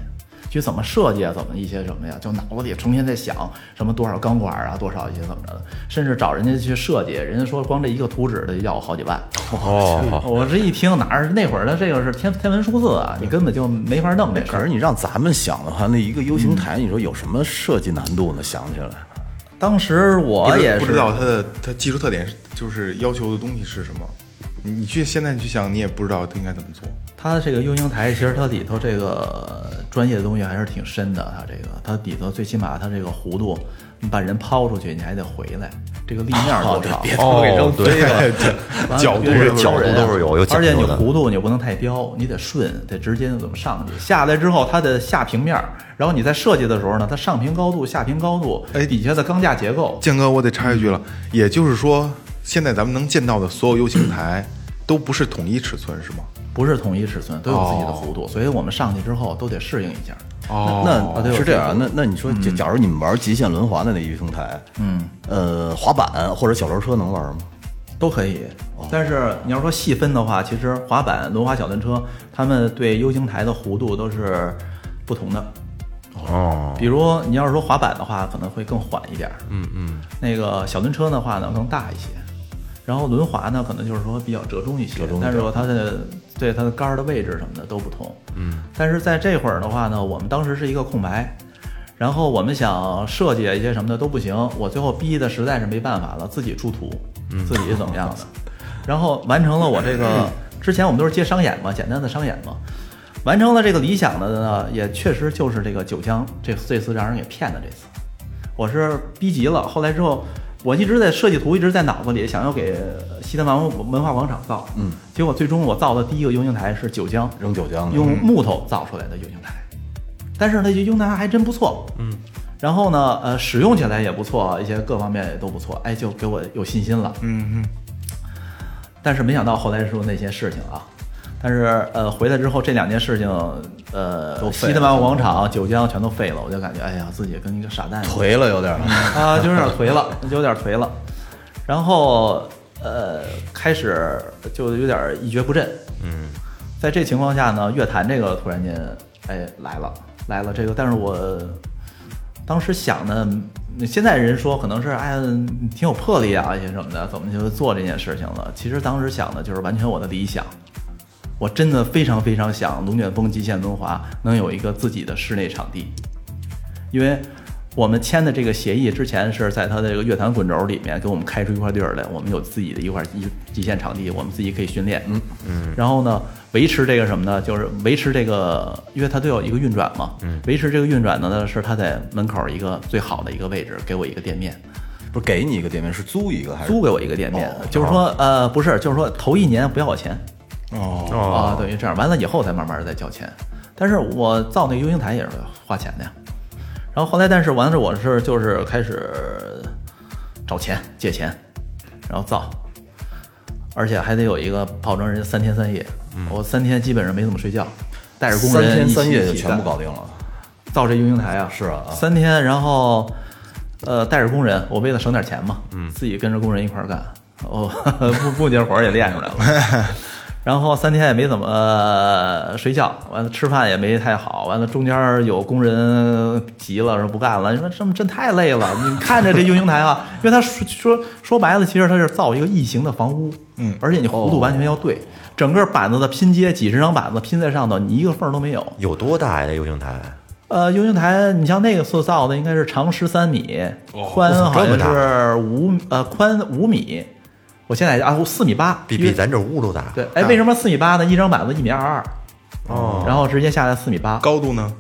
去怎么设计啊，怎么一些什么呀，就脑子里成天在想什么多少钢管啊，多少一些怎么着的，甚至找人家去设计，人家说光这一个图纸的要好几万。哦，我这一听哪儿那会儿的这个是天天文数字啊，你根本就没法弄这事儿。可是你让咱们想的话，那一个 U 型台，你说有什么设计难度呢？想起来，当时我也是不知道它的它技术特点是就是要求的东西是什么。你你去现在你去想，你也不知道它应该怎么做。它这个 U 型台，其实它里头这个专业的东西还是挺深的。它这个它里头最起码它这个弧度，你把人抛出去，你还得回来，这个立面多少？别都给扔了。完了角度是角度都是有有角而且你弧度你不能太刁，你得顺，得直接就怎么上去。下来之后，它的下平面儿，然后你在设计的时候呢，它上平高度、下平高度，哎底下的钢架结构，建哥，我得插一句了，也就是说，现在咱们能见到的所有 U 型台都不是统一尺寸，是吗？不是统一尺寸，都有自己的弧度，所以我们上去之后都得适应一下。哦。那对是这样，那那你说，假如你们玩极限轮滑的那 U 型台，嗯，呃，滑板或者小轮车能玩吗？都可以，但是你要说细分的话，其实滑板、轮滑、小轮车，他们对 U 型台的弧度都是不同的。哦，比如你要是说滑板的话，可能会更缓一点，嗯嗯，那个小轮车的话呢更大一些，然后轮滑呢可能就是说比较折中一些，但是说它的对它的杆儿的位置什么的都不同，嗯，但是在这会儿的话呢，我们当时是一个空白。然后我们想设计一些什么的都不行，我最后逼的实在是没办法了，自己出图，自己怎么样的，然后完成了我这个 之前我们都是接商演嘛，简单的商演嘛，完成了这个理想的呢，也确实就是这个九江这这次让人给骗的这次，我是逼急了。后来之后，我一直在设计图，一直在脑子里想要给西单文文化广场造，嗯，结果最终我造的第一个 U 型台是九江。扔九江的。用木头造出来的 U 型台，但是呢，这 U 型台还真不错，嗯。然后呢，呃，使用起来也不错，一些各方面也都不错，哎，就给我有信心了。嗯嗯，但是没想到后来说那些事情啊，但是呃，回来之后这两件事情，呃，都废了西单马广场、九江全都废了，我就感觉哎呀，自己跟一个傻蛋一样颓了有点儿。啊，就有点颓了，就有点颓了。然后呃，开始就有点一蹶不振。嗯，在这情况下呢，乐坛这个突然间哎来了来了这个，但是我当时想的，现在人说可能是哎呀挺有魄力啊一些什么的，怎么就做这件事情了？其实当时想的就是完全我的理想。我真的非常非常想龙卷风极限轮滑能有一个自己的室内场地，因为我们签的这个协议之前是在他的这个乐坛滚轴里面给我们开出一块地儿来，我们有自己的一块极极限场地，我们自己可以训练。嗯嗯。然后呢，维持这个什么呢？就是维持这个，因为它都有一个运转嘛。嗯。维持这个运转的呢，是他在门口一个最好的一个位置，给我一个店面，不是给你一个店面，是租一个还是租给我一个店面。就是说，呃，不是，就是说头一年不要我钱。哦，啊，等于这样，完了以后才慢慢的再交钱。但是我造那个 U 型台也是花钱的呀。然后后来，但是完了，我是就是开始找钱借钱，然后造，而且还得有一个保证人家三天三夜。我三天基本上没怎么睡觉，带着工人一起天三夜就全部搞定了？造这 U 型台啊，是啊啊三天，然后呃带着工人，我为了省点钱嘛，嗯，自己跟着工人一块儿干，哦，不不节活儿也练出来了。然后三天也没怎么、呃睡觉，完了吃饭也没太好，完了中间有工人急了说不干了，你说这么真太累了。你看着这 U 型台啊，因为他说说说白了，其实它是造一个异形的房屋，嗯，而且你弧度完全要对，整个板子的拼接几十张板子拼在上头，你一个缝都没有。有多大呀？这 U 型台？呃，U 型台，你像那个塑造的应该是长十三米，宽好像是五呃宽五米，我现在啊四米八，比比咱这屋都大。对，哎，为什么四米八呢？一张板子一米二二，哦，然后直接下来四米八，高度呢？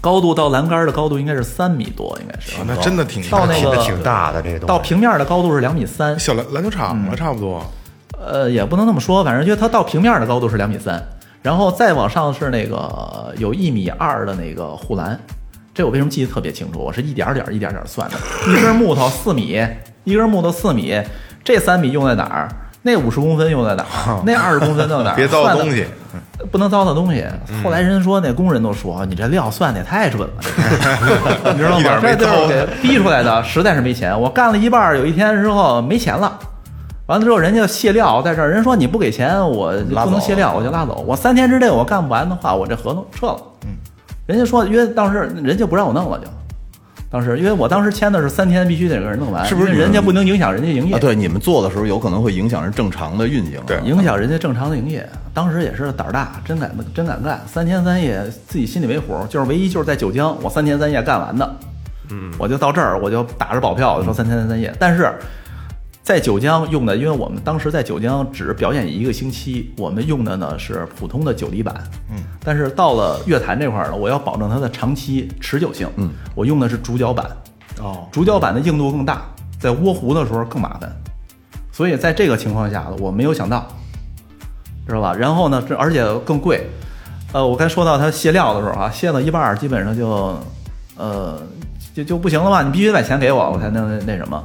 高度到栏杆的高度应该是三米多，应该是啊，那真的挺到那个挺挺大的这个东西。到平面的高度是两米三，小篮篮球场嗯了，差不多。呃，也不能那么说，反正因为它到平面的高度是两米三，然后再往上是那个有一米二的那个护栏，这我为什么记得特别清楚？我是一点儿点儿一点儿点儿算的，一根木头四米，一根木头四米，这三米用在哪儿？那五十公分用在哪儿？那二十公分用在哪儿？别糟东西，不能糟蹋东西。后来人说那工人都说你这料算的也太准了，你知道吗？这就是给逼出来的，实在是没钱。我干了一半，有一天之后没钱了。完了之后，人家卸料在这儿，人说你不给钱，我不能卸料，我就拉走。我三天之内我干不完的话，我这合同撤了。嗯，人家说，因为当时人家不让我弄了，就当时因为我当时签的是三天必须得给人弄完，是不是人家不能影响人家营业？啊，对，你们做的时候有可能会影响人正常的运营。对影响人家正常的营业。当时也是胆儿大，真敢真敢干，三天三夜自己心里没谱，就是唯一就是在九江，我三天三夜干完的。嗯，我就到这儿，我就打着保票，我说三天三夜。但是在九江用的，因为我们当时在九江只表演一个星期，我们用的呢是普通的九厘板。嗯，但是到了乐坛这块儿呢，我要保证它的长期持久性。嗯，我用的是竹角板。哦，竹角板的硬度更大，在窝弧的时候更麻烦。所以在这个情况下，我没有想到，知道吧？然后呢，这而且更贵。呃，我刚说到它卸料的时候啊，卸到一半儿基本上就，呃，就就不行了吧，你必须得把钱给我，我才能那什么。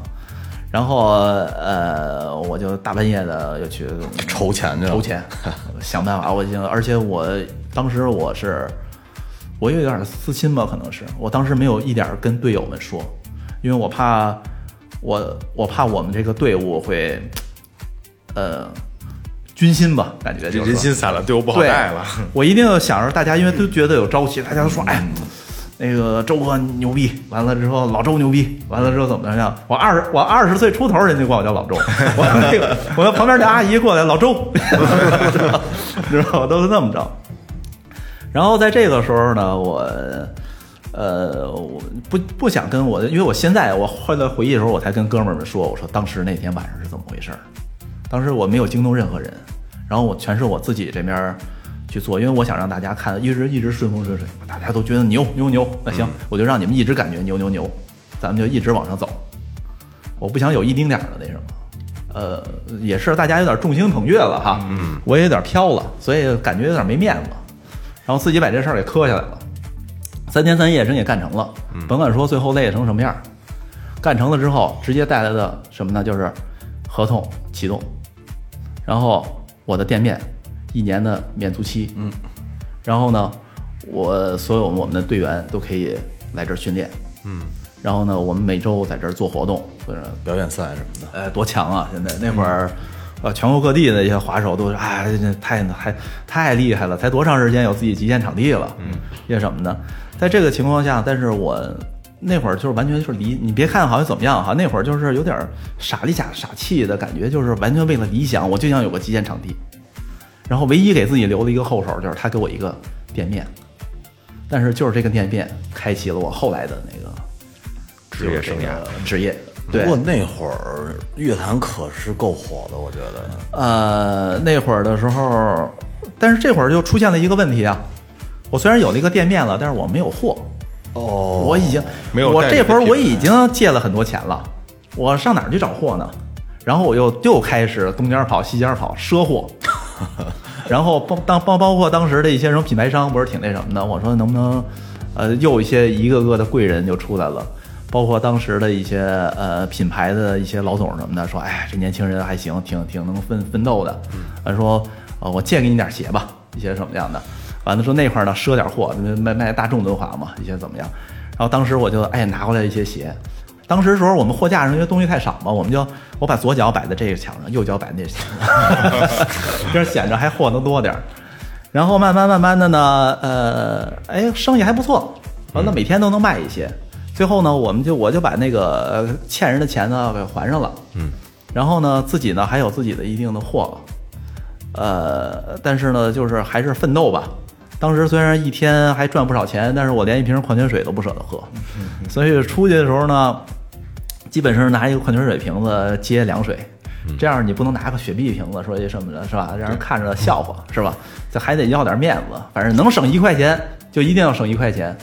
然后呃，我就大半夜的又去筹钱去了筹钱，想办法。我已经，而且我当时我是，我有点私心吧，可能是我当时没有一点跟队友们说，因为我怕我我怕我们这个队伍会，呃，军心吧，感觉这就是人心散了，队伍不好对带了。我一定要想着大家，因为都觉得有朝气，大家都说，哎，那个周哥牛逼，完了之后老周牛逼，完了之后怎么怎么样？我二十我二十岁出头，人家管我叫老周，我那个我旁边那阿姨过来，老周，知道吧？都是那么着。然后在这个时候呢，我。呃，我不不想跟我的，因为我现在我后来回忆的时候，我才跟哥们儿们说，我说当时那天晚上是怎么回事儿。当时我没有惊动任何人，然后我全是我自己这边儿去做，因为我想让大家看一直一直顺风顺水，大家都觉得牛牛牛，那行，我就让你们一直感觉牛牛牛，咱们就一直往上走。我不想有一丁点儿的那什么，呃，也是大家有点众星捧月了哈，嗯，我也有点飘了，所以感觉有点没面子，然后自己把这事儿给磕下来了。三天三夜真给干成了，甭管说最后累成什么样，干成了之后，直接带来的什么呢？就是合同启动，然后我的店面一年的免租期，嗯，然后呢，我所有我们的队员都可以来这儿训练，嗯，然后呢，我们每周在这儿做活动，或者表演赛什么的。哎，多强啊！现在那会儿，呃，全国各地的一些滑手都是，哎，这太太太厉害了，才多长时间有自己极限场地了，嗯，些什么呢。在这个情况下，但是我那会儿就是完全就是离你别看好像怎么样哈，那会儿就是有点傻里傻傻气的感觉，就是完全为了理想，我就想有个极限场地。然后唯一给自己留的一个后手，就是他给我一个店面，但是就是这个店面开启了我后来的那个职业生涯，职业。不，过那会儿乐坛可是够火的，我觉得。呃，那会儿的时候，但是这会儿就出现了一个问题啊。我虽然有了一个店面了，但是我没有货。哦，我已经没有我这会儿我已经借了很多钱了，我上哪儿去找货呢？然后我又又开始东家跑西家跑赊货，然后包当包包括当时的一些什么品牌商不是挺那什么的，我说能不能，呃，又一些一个个的贵人就出来了。包括当时的一些呃品牌的一些老总什么的，说，哎，这年轻人还行，挺挺能奋奋斗的。呃，说，呃，我借给你点鞋吧，一些什么样的。完了说那块儿呢赊点货，卖卖大众文化嘛，一些怎么样？然后当时我就哎拿过来一些鞋。当时时候我们货架上因为东西太少嘛，我们就我把左脚摆在这个墙上，右脚摆在那墙上，这样显着还货能多点儿。然后慢慢慢慢的呢，呃，哎，生意还不错，完了每天都能卖一些。最后呢，我们就我就把那个呃欠人的钱呢给还上了，嗯，然后呢自己呢还有自己的一定的货，呃，但是呢就是还是奋斗吧。当时虽然一天还赚不少钱，但是我连一瓶矿泉水都不舍得喝，所以出去的时候呢，基本上拿一个矿泉水瓶子接凉水，这样你不能拿个雪碧瓶子说一什么的，是吧？让人看着笑话，是吧？这还得要点面子，反正能省一块钱就一定要省一块钱。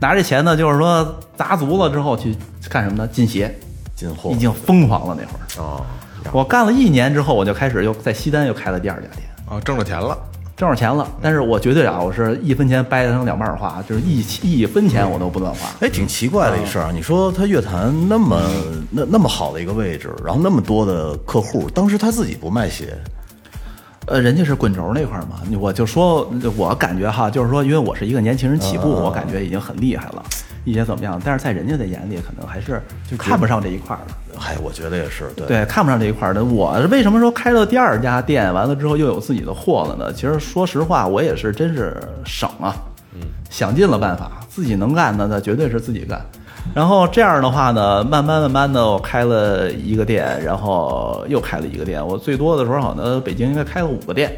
拿这钱呢，就是说砸足了之后去干什么呢？进鞋，进货已经疯狂了那会儿。哦，我干了一年之后，我就开始又在西单又开了第二家店。啊，挣着钱了，挣着钱了，但是我绝对啊，我是一分钱掰成两半儿花，就是一一分钱我都不乱花。哎，挺奇怪的一事儿啊！你说他乐坛那么那那么好的一个位置，然后那么多的客户，当时他自己不卖鞋，呃，人家是滚轴那块儿嘛，我就说，我感觉哈，就是说，因为我是一个年轻人起步，我感觉已经很厉害了，一些怎么样？但是在人家的眼里，可能还是就看不上这一块儿的。哎，我觉得也是，对对，看不上这一块儿的。我为什么说开了第二家店，完了之后又有自己的货了呢？其实说实话，我也是真是省啊，想尽了办法，自己能干的那绝对是自己干。然后这样的话呢，慢慢慢慢的，我开了一个店，然后又开了一个店。我最多的时候好像北京应该开了五个店，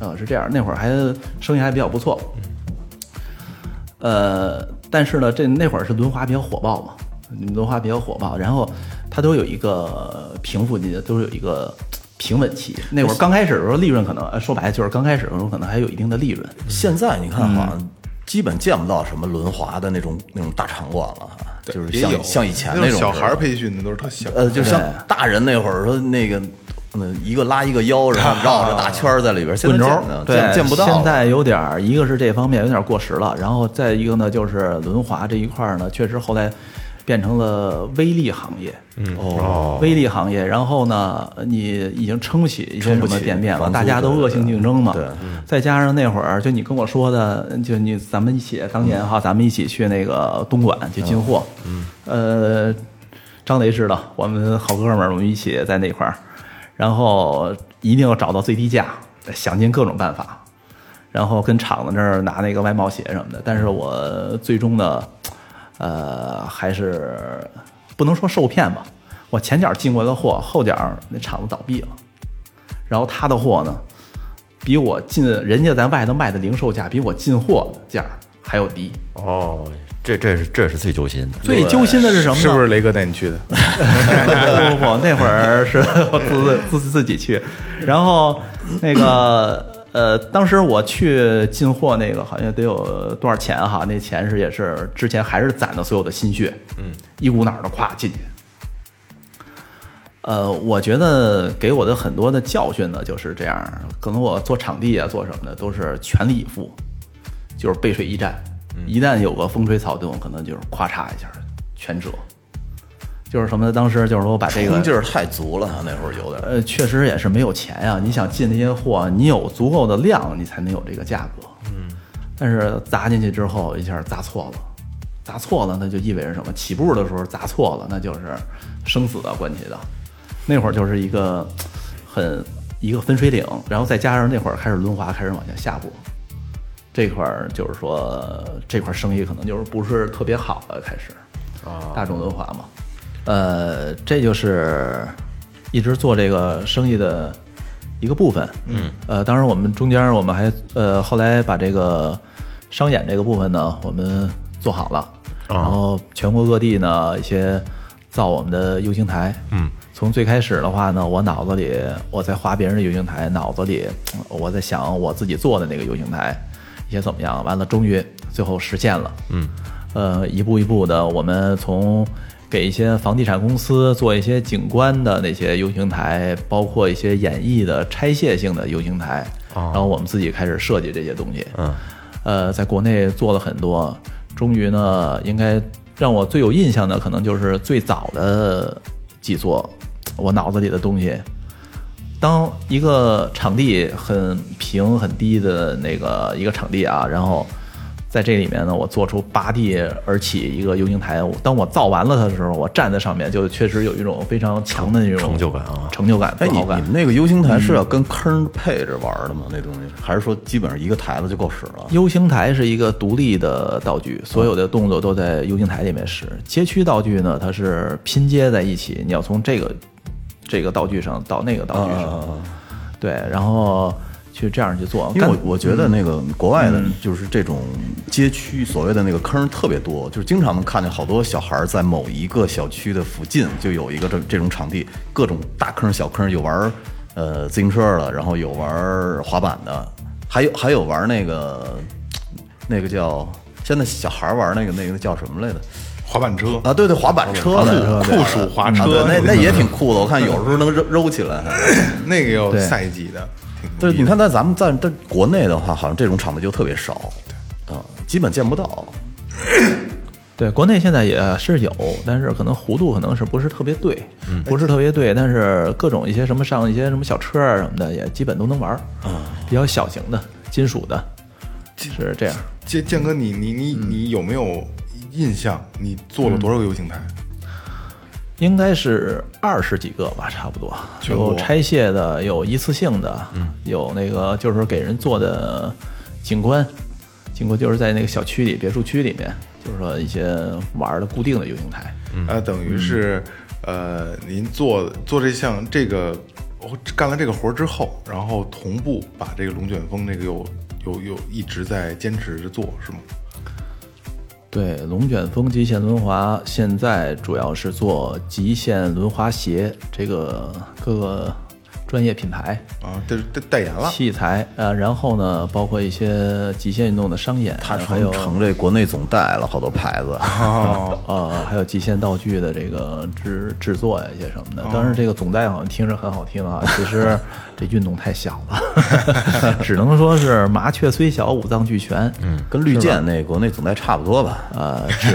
啊，是这样。那会儿还生意还比较不错，呃，但是呢，这那会儿是轮滑比较火爆嘛，轮滑比较火爆，然后它都有一个平复期，都是有一个平稳期。那会儿刚开始的时候，利润可能呃说白了就是刚开始的时候可能还有一定的利润。现在你看，好嗯像基本见不到什么轮滑的那种那种大场馆了，就是像像以前那种小孩儿培训的都是特小，呃，就像大人那会儿说那个，嗯，一个拉一个腰，然后绕着大圈儿在里边，现在滚轴见的对见见不到。现在有点儿，一个是这方面有点过时了，然后再一个呢，就是轮滑这一块儿呢，确实后来变成了微利行业。嗯哦，微利行业，然后呢，你已经撑不起一些什么店面了，大家都恶性竞争嘛。对再加上那会儿，就你跟我说的，就你咱们一起当年哈，咱们一起去那个东莞去进货。嗯，呃，张雷知道，我们好哥们儿，我们一起在那块儿，然后一定要找到最低价，想尽各种办法，然后跟厂子那儿拿那个外贸鞋什么的。但是我最终呢，呃，还是不能说受骗吧。我前脚进过的货，后脚那厂子倒闭了，然后他的货呢，比我进人家在外头卖的零售价，比我进货价还要低。哦，这这是这是最揪心的。最揪心的是什么呢？是不是雷哥带你去的？不不不，那会儿是我自自自己去，然后那个呃，当时我去进货那个好像得有多少钱哈？那钱是也是之前还是攒的所有的心血，嗯，一股脑儿的咵进去。呃，我觉得给我的很多的教训呢就是这样，可能我做场地啊，做什么的都是全力以赴，就是背水一战。一旦有个风吹草动，可能就是咵嚓一下全折。就是什么呢？当时就是说我把这个冲劲儿太足了，那会儿有点。呃，确实也是没有钱呀、你想进那些货，你有足够的量，你才能有这个价格。嗯，但是砸进去之后，一下砸错了，砸错了，那就意味着什么？起步的时候砸错了，那就是生死的关系的。那会儿就是一个很一个分水岭，然后再加上那会儿开始轮滑，开始往下下步，这块儿就是说这块儿生意可能就是不是特别好了，开始啊，大众文化嘛，呃，这就是一直做这个生意的一个部分。嗯，呃，当然我们中间我们还呃后来把这个商演这个部分呢，我们做好了，然后全国各地呢一些造我们的 U 型台。嗯，从最开始的话呢，我脑子里我在画别人的 U 型台，脑子里我在想我自己做的那个 U 型台一些怎么样，完了终于最后实现了。嗯，呃，一步一步的，我们从给一些房地产公司做一些景观的那些 U 型台，包括一些演绎的拆卸性的 U 型台，然后我们自己开始设计这些东西。嗯，呃，在国内做了很多，终于呢，应该让我最有印象的，可能就是最早的几座，我脑子里的东西。当一个场地很平很低的那个一个场地啊，然后在这里面呢，我做出拔地而起一个 U 型台。当我造完了它的时候，我站在上面，就确实有一种非常强的那种成就感啊成就感、哎，你自豪感你们。那个 U 型台是要跟坑配着玩的吗？那东西还是说基本上一个台子就够使了？U 型台是一个独立的道具，所有的动作都在 U 型台里面使。街区道具呢，它是拼接在一起，你要从这个这个道具上到那个道具上，对，然后去这样去做。因为我我觉得那个国外的就是这种街区所谓的那个坑特别多，就是经常能看见好多小孩儿在某一个小区的附近就有一个这这种场地，各种大坑小坑，有玩儿呃自行车的，然后有玩儿滑板的，还有还有玩儿那个那个叫现在小孩儿玩儿那个那个叫什么来着？滑板车。啊，对对，滑板车的酷暑滑啊车对，那那也挺酷的，我看有时候能揉 揉起来。那个有赛季的，挺对，你看在咱们在在国内的话，好像这种场子就特别少，啊，基本见不到。对，国内现在也是有，但是可能弧度可能是不是特别对，不是特别对，但是各种一些什么上一些什么小车啊什么的，也基本都能玩儿，比较小型的金属的，是这样。建建哥，你你你你有没有印象？你做了多少个 U 型台？应该是二十几个吧，差不多。有拆卸的，有一次性的，有那个就是给人做的景观，景观就是在那个小区里、别墅区里面，就是说一些玩儿的固定的 U 型台。呃，等于是呃，您做做这项这个干了这个活儿之后，然后同步把这个龙卷风这个又又又一直在坚持着做，是吗？对，龙卷风极限轮滑现在主要是做极限轮滑鞋这个各个专业品牌啊，这代代言了，器材，呃，然后呢，包括一些极限运动的商演，他还有成成这国内总代了，好多牌子。哦，呃，还有极限道具的这个制制作呀，一些什么的。当然，这个总代好像听着很好听啊，其实这运动太小了，只能说是麻雀虽小，五脏俱全。嗯，跟绿箭那国内总代差不多吧？呃，只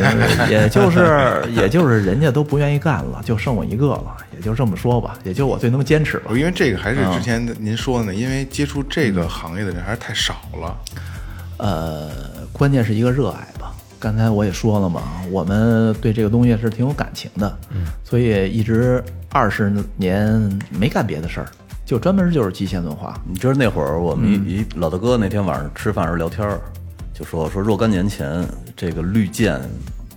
也就是 也就是人家都不愿意干了，就剩我一个了，也就这么说吧，也就我最能坚持了。因为这个还是之前您说的呢，因为接触这个行业的人还是太少了。呃，关键是一个热爱吧。刚才我也说了嘛，我们对这个东西是挺有感情的，嗯，所以一直二十年没干别的事儿，就专门就是极限文化。你知道那会儿我们一一老大哥那天晚上吃饭时候聊天儿，就说说若干年前这个绿箭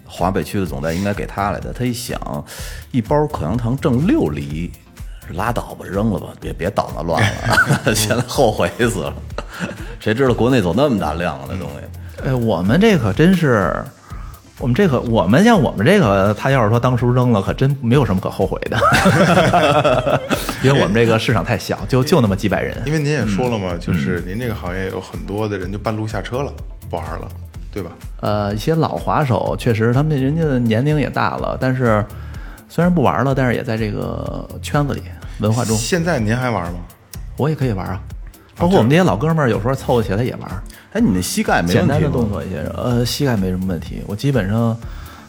华北区的总代应该给他来的。他一想，一包口香糖挣六厘，拉倒吧，扔了吧，别别捣那乱了，现在后悔死了。谁知道国内走那么大量啊，那东西。哎，我们这可真是，我们这个我们像我们这个，他要是说当初扔了，可真没有什么可后悔的，因为我们这个市场太小，就就那么几百人。因为您也说了嘛，就是您这个行业有很多的人就半路下车了，不玩了，对吧？呃，一些老滑手确实他们人家的年龄也大了，但是虽然不玩了，但是也在这个圈子里文化中，现在您还玩吗？我也可以玩啊。包括我们那些老哥们儿，有时候凑合起来也玩，哎，你那膝盖没简单问题吗？的动作一些，呃，膝盖没什么问题。我基本上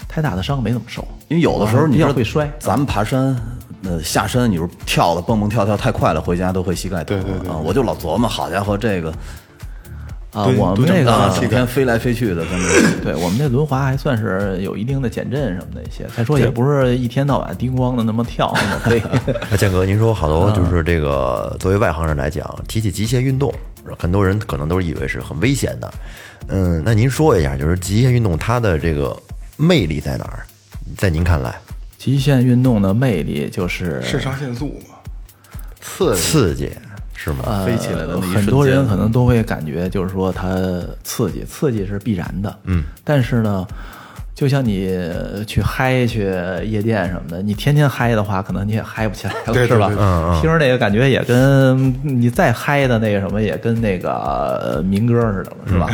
太大的伤没怎么受，因为有的时候你说较会摔。咱们爬山，呃，下山你说跳的蹦蹦跳跳太快了，回家都会膝盖疼。对对对啊，我就老琢磨，好家伙，这个啊，我们这个整天飞来飞去的，跟着对我们这轮滑还算是有一定的减震什么的一些，再说也不是一天到晚叮咣的那么跳那么飞。那建哥，您说好多就是这个，作为外行人来讲，提起极限运动，很多人可能都以为是很危险的。嗯，那您说一下，就是极限运动它的这个魅力在哪儿？在您看来，极限运动的魅力就是肾上腺素嘛，刺激刺激是吗？呃飞起来的那一很瞬间多人可能都会感觉就是说它刺激，刺激是必然的。嗯，但是呢，就像你去嗨去夜店什么的，你天天嗨的话，可能你也嗨不起来了，对对是吧嗯？嗯听着那个感觉也跟你再嗨的那个什么，也跟那个呃民歌似的了，是吧？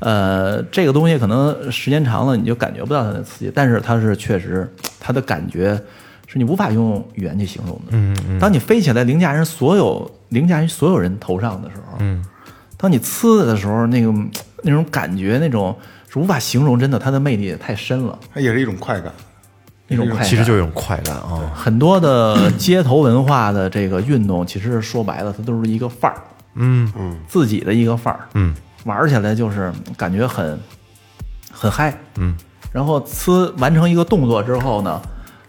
呃，这个东西可能时间长了，你就感觉不到它的刺激，但是它是确实，它的感觉是你无法用语言去形容的。嗯嗯。当你飞起来凌驾人所有凌驾于所有人头上的时候，嗯，当你呲的时候，那个那种感觉，那种是无法形容，真的，它的魅力太深了，它也是一种快感。那种快感。其实就是一种快感啊。很多的 街头文化的这个运动，其实说白了，它都是一个范儿，嗯嗯，自己的一个范儿，嗯，玩起来就是感觉很很嗨，嗯，然后呲完成一个动作之后呢，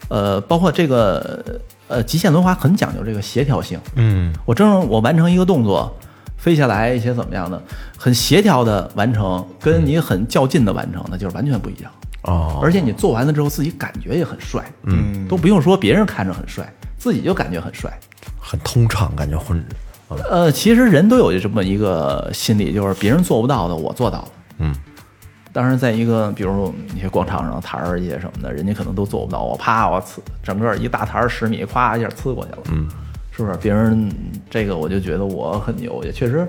呃，包括这个呃极限轮滑很讲究这个协调性，嗯，我正我完成一个动作。飞下来一些怎么样的，很协调的完成，跟你很较劲的完成，那就是完全不一样。哦，而且你做完了之后，自己感觉也很帅，嗯，都不用说别人看着很帅，自己就感觉很帅。很通畅，感觉浑呃，其实人都有这么一个心理，就是别人做不到的，我做到了。嗯，当然，在一个比如一些广场上台儿一些什么的，人家可能都做不到，我啪我呲，整个一大台儿十米，咵一下呲过去了。嗯，是不是？别人这个我就觉得我很牛，也确实，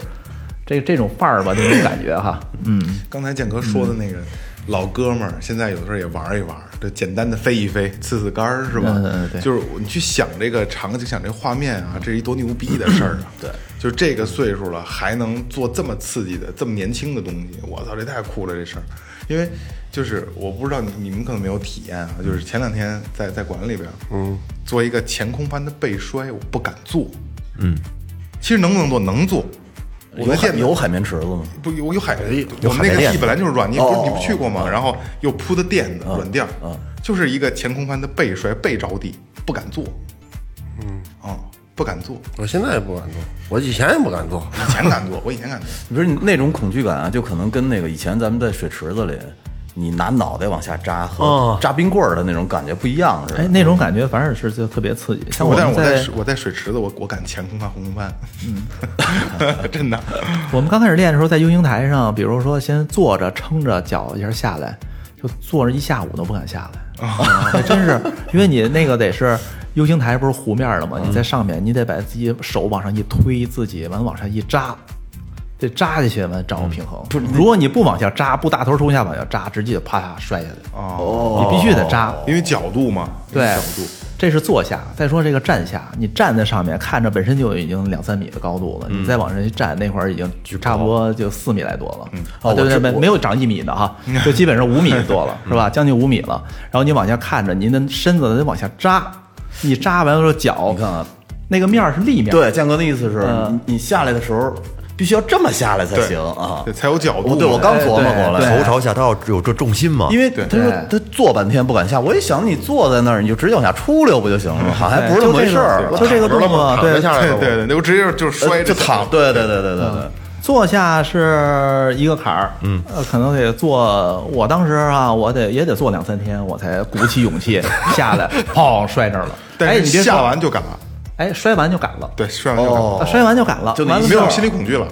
这这种范儿吧，这种感觉哈，嗯，刚才建哥说的那个老哥们儿，现在有的时候也玩一玩，这简单的飞一飞，刺刺杆儿是吧？嗯嗯对就是你去想这个场景，想这个画面啊，这是一多牛逼的事儿啊！对，就是这个岁数了还能做这么刺激的、这么年轻的东西，我操，这太酷了这事儿！因为就是我不知道你你们可能没有体验啊，就是前两天在在馆里边，嗯，做一个前空翻的背摔，我不敢做，嗯，其实能不能做？能做。我有们店海有海绵池子吗？不有有海，绵我们那个海绵地本来就是软，你不哦你不去过吗？然后又铺的垫子软垫儿嗯，就是一个前空翻的背摔，背着地，不敢坐，嗯啊，不敢坐，我现在也不敢坐，我以前也不敢坐。以前敢坐，我以前敢坐，你说你那种恐惧感啊，就可能跟那个以前咱们在水池子里，你拿脑袋往下扎和扎冰棍儿的那种感觉不一样，是吧？哎，那种感觉反而是就特别刺激。像我但是我在我在水池子，我我敢前空翻后空翻，嗯，真的，我们刚开始练的时候，在 U 型台上，比如说先坐着撑着脚一下下来，就坐着一下午都不敢下来。还真是，因为你那个得是 U 型台不是弧面的嘛，你在上面你得把自己手往上一推，自己完往上一扎，得扎下去完掌握平衡。不是，如果你不往下扎，不大头冲下往下扎，直接就啪嚓摔下去。哦，你必须得扎。因为角度嘛，对角度，，这是坐下。再说这个站下，你站在上面看着本身就已经两三米的高度了，你再往上去站，那会儿已经差不多就四米来多了。嗯，哦对对对，没有长一米的哈，就基本上五米多了，是吧？将近五米了。然后你往下看着，您的身子得往下扎，你扎完了之后脚，你看啊，那个面儿是立面，对，建哥的意思是你下来的时候必须要这么下来才行啊对，。才有角度对我刚琢磨哎过对来，头朝下，它要有这重心嘛。因为他说他坐半天不敢下，我一想你坐在那儿，你就直接往下出溜不就行了吗？好像还不是那么回事儿。就这个动作，躺对着下来，对对对，我直接就摔就躺，对对对对对对。坐下是一个坎儿，嗯，呃，可能得坐。我当时啊，我得也得坐两三天，我才鼓起勇气下来，砰摔那儿了。哎，但是下你别说，完就敢了，哎，摔完就敢了，对，摔完就敢了，摔完就赶了，就完了没有心理恐惧了，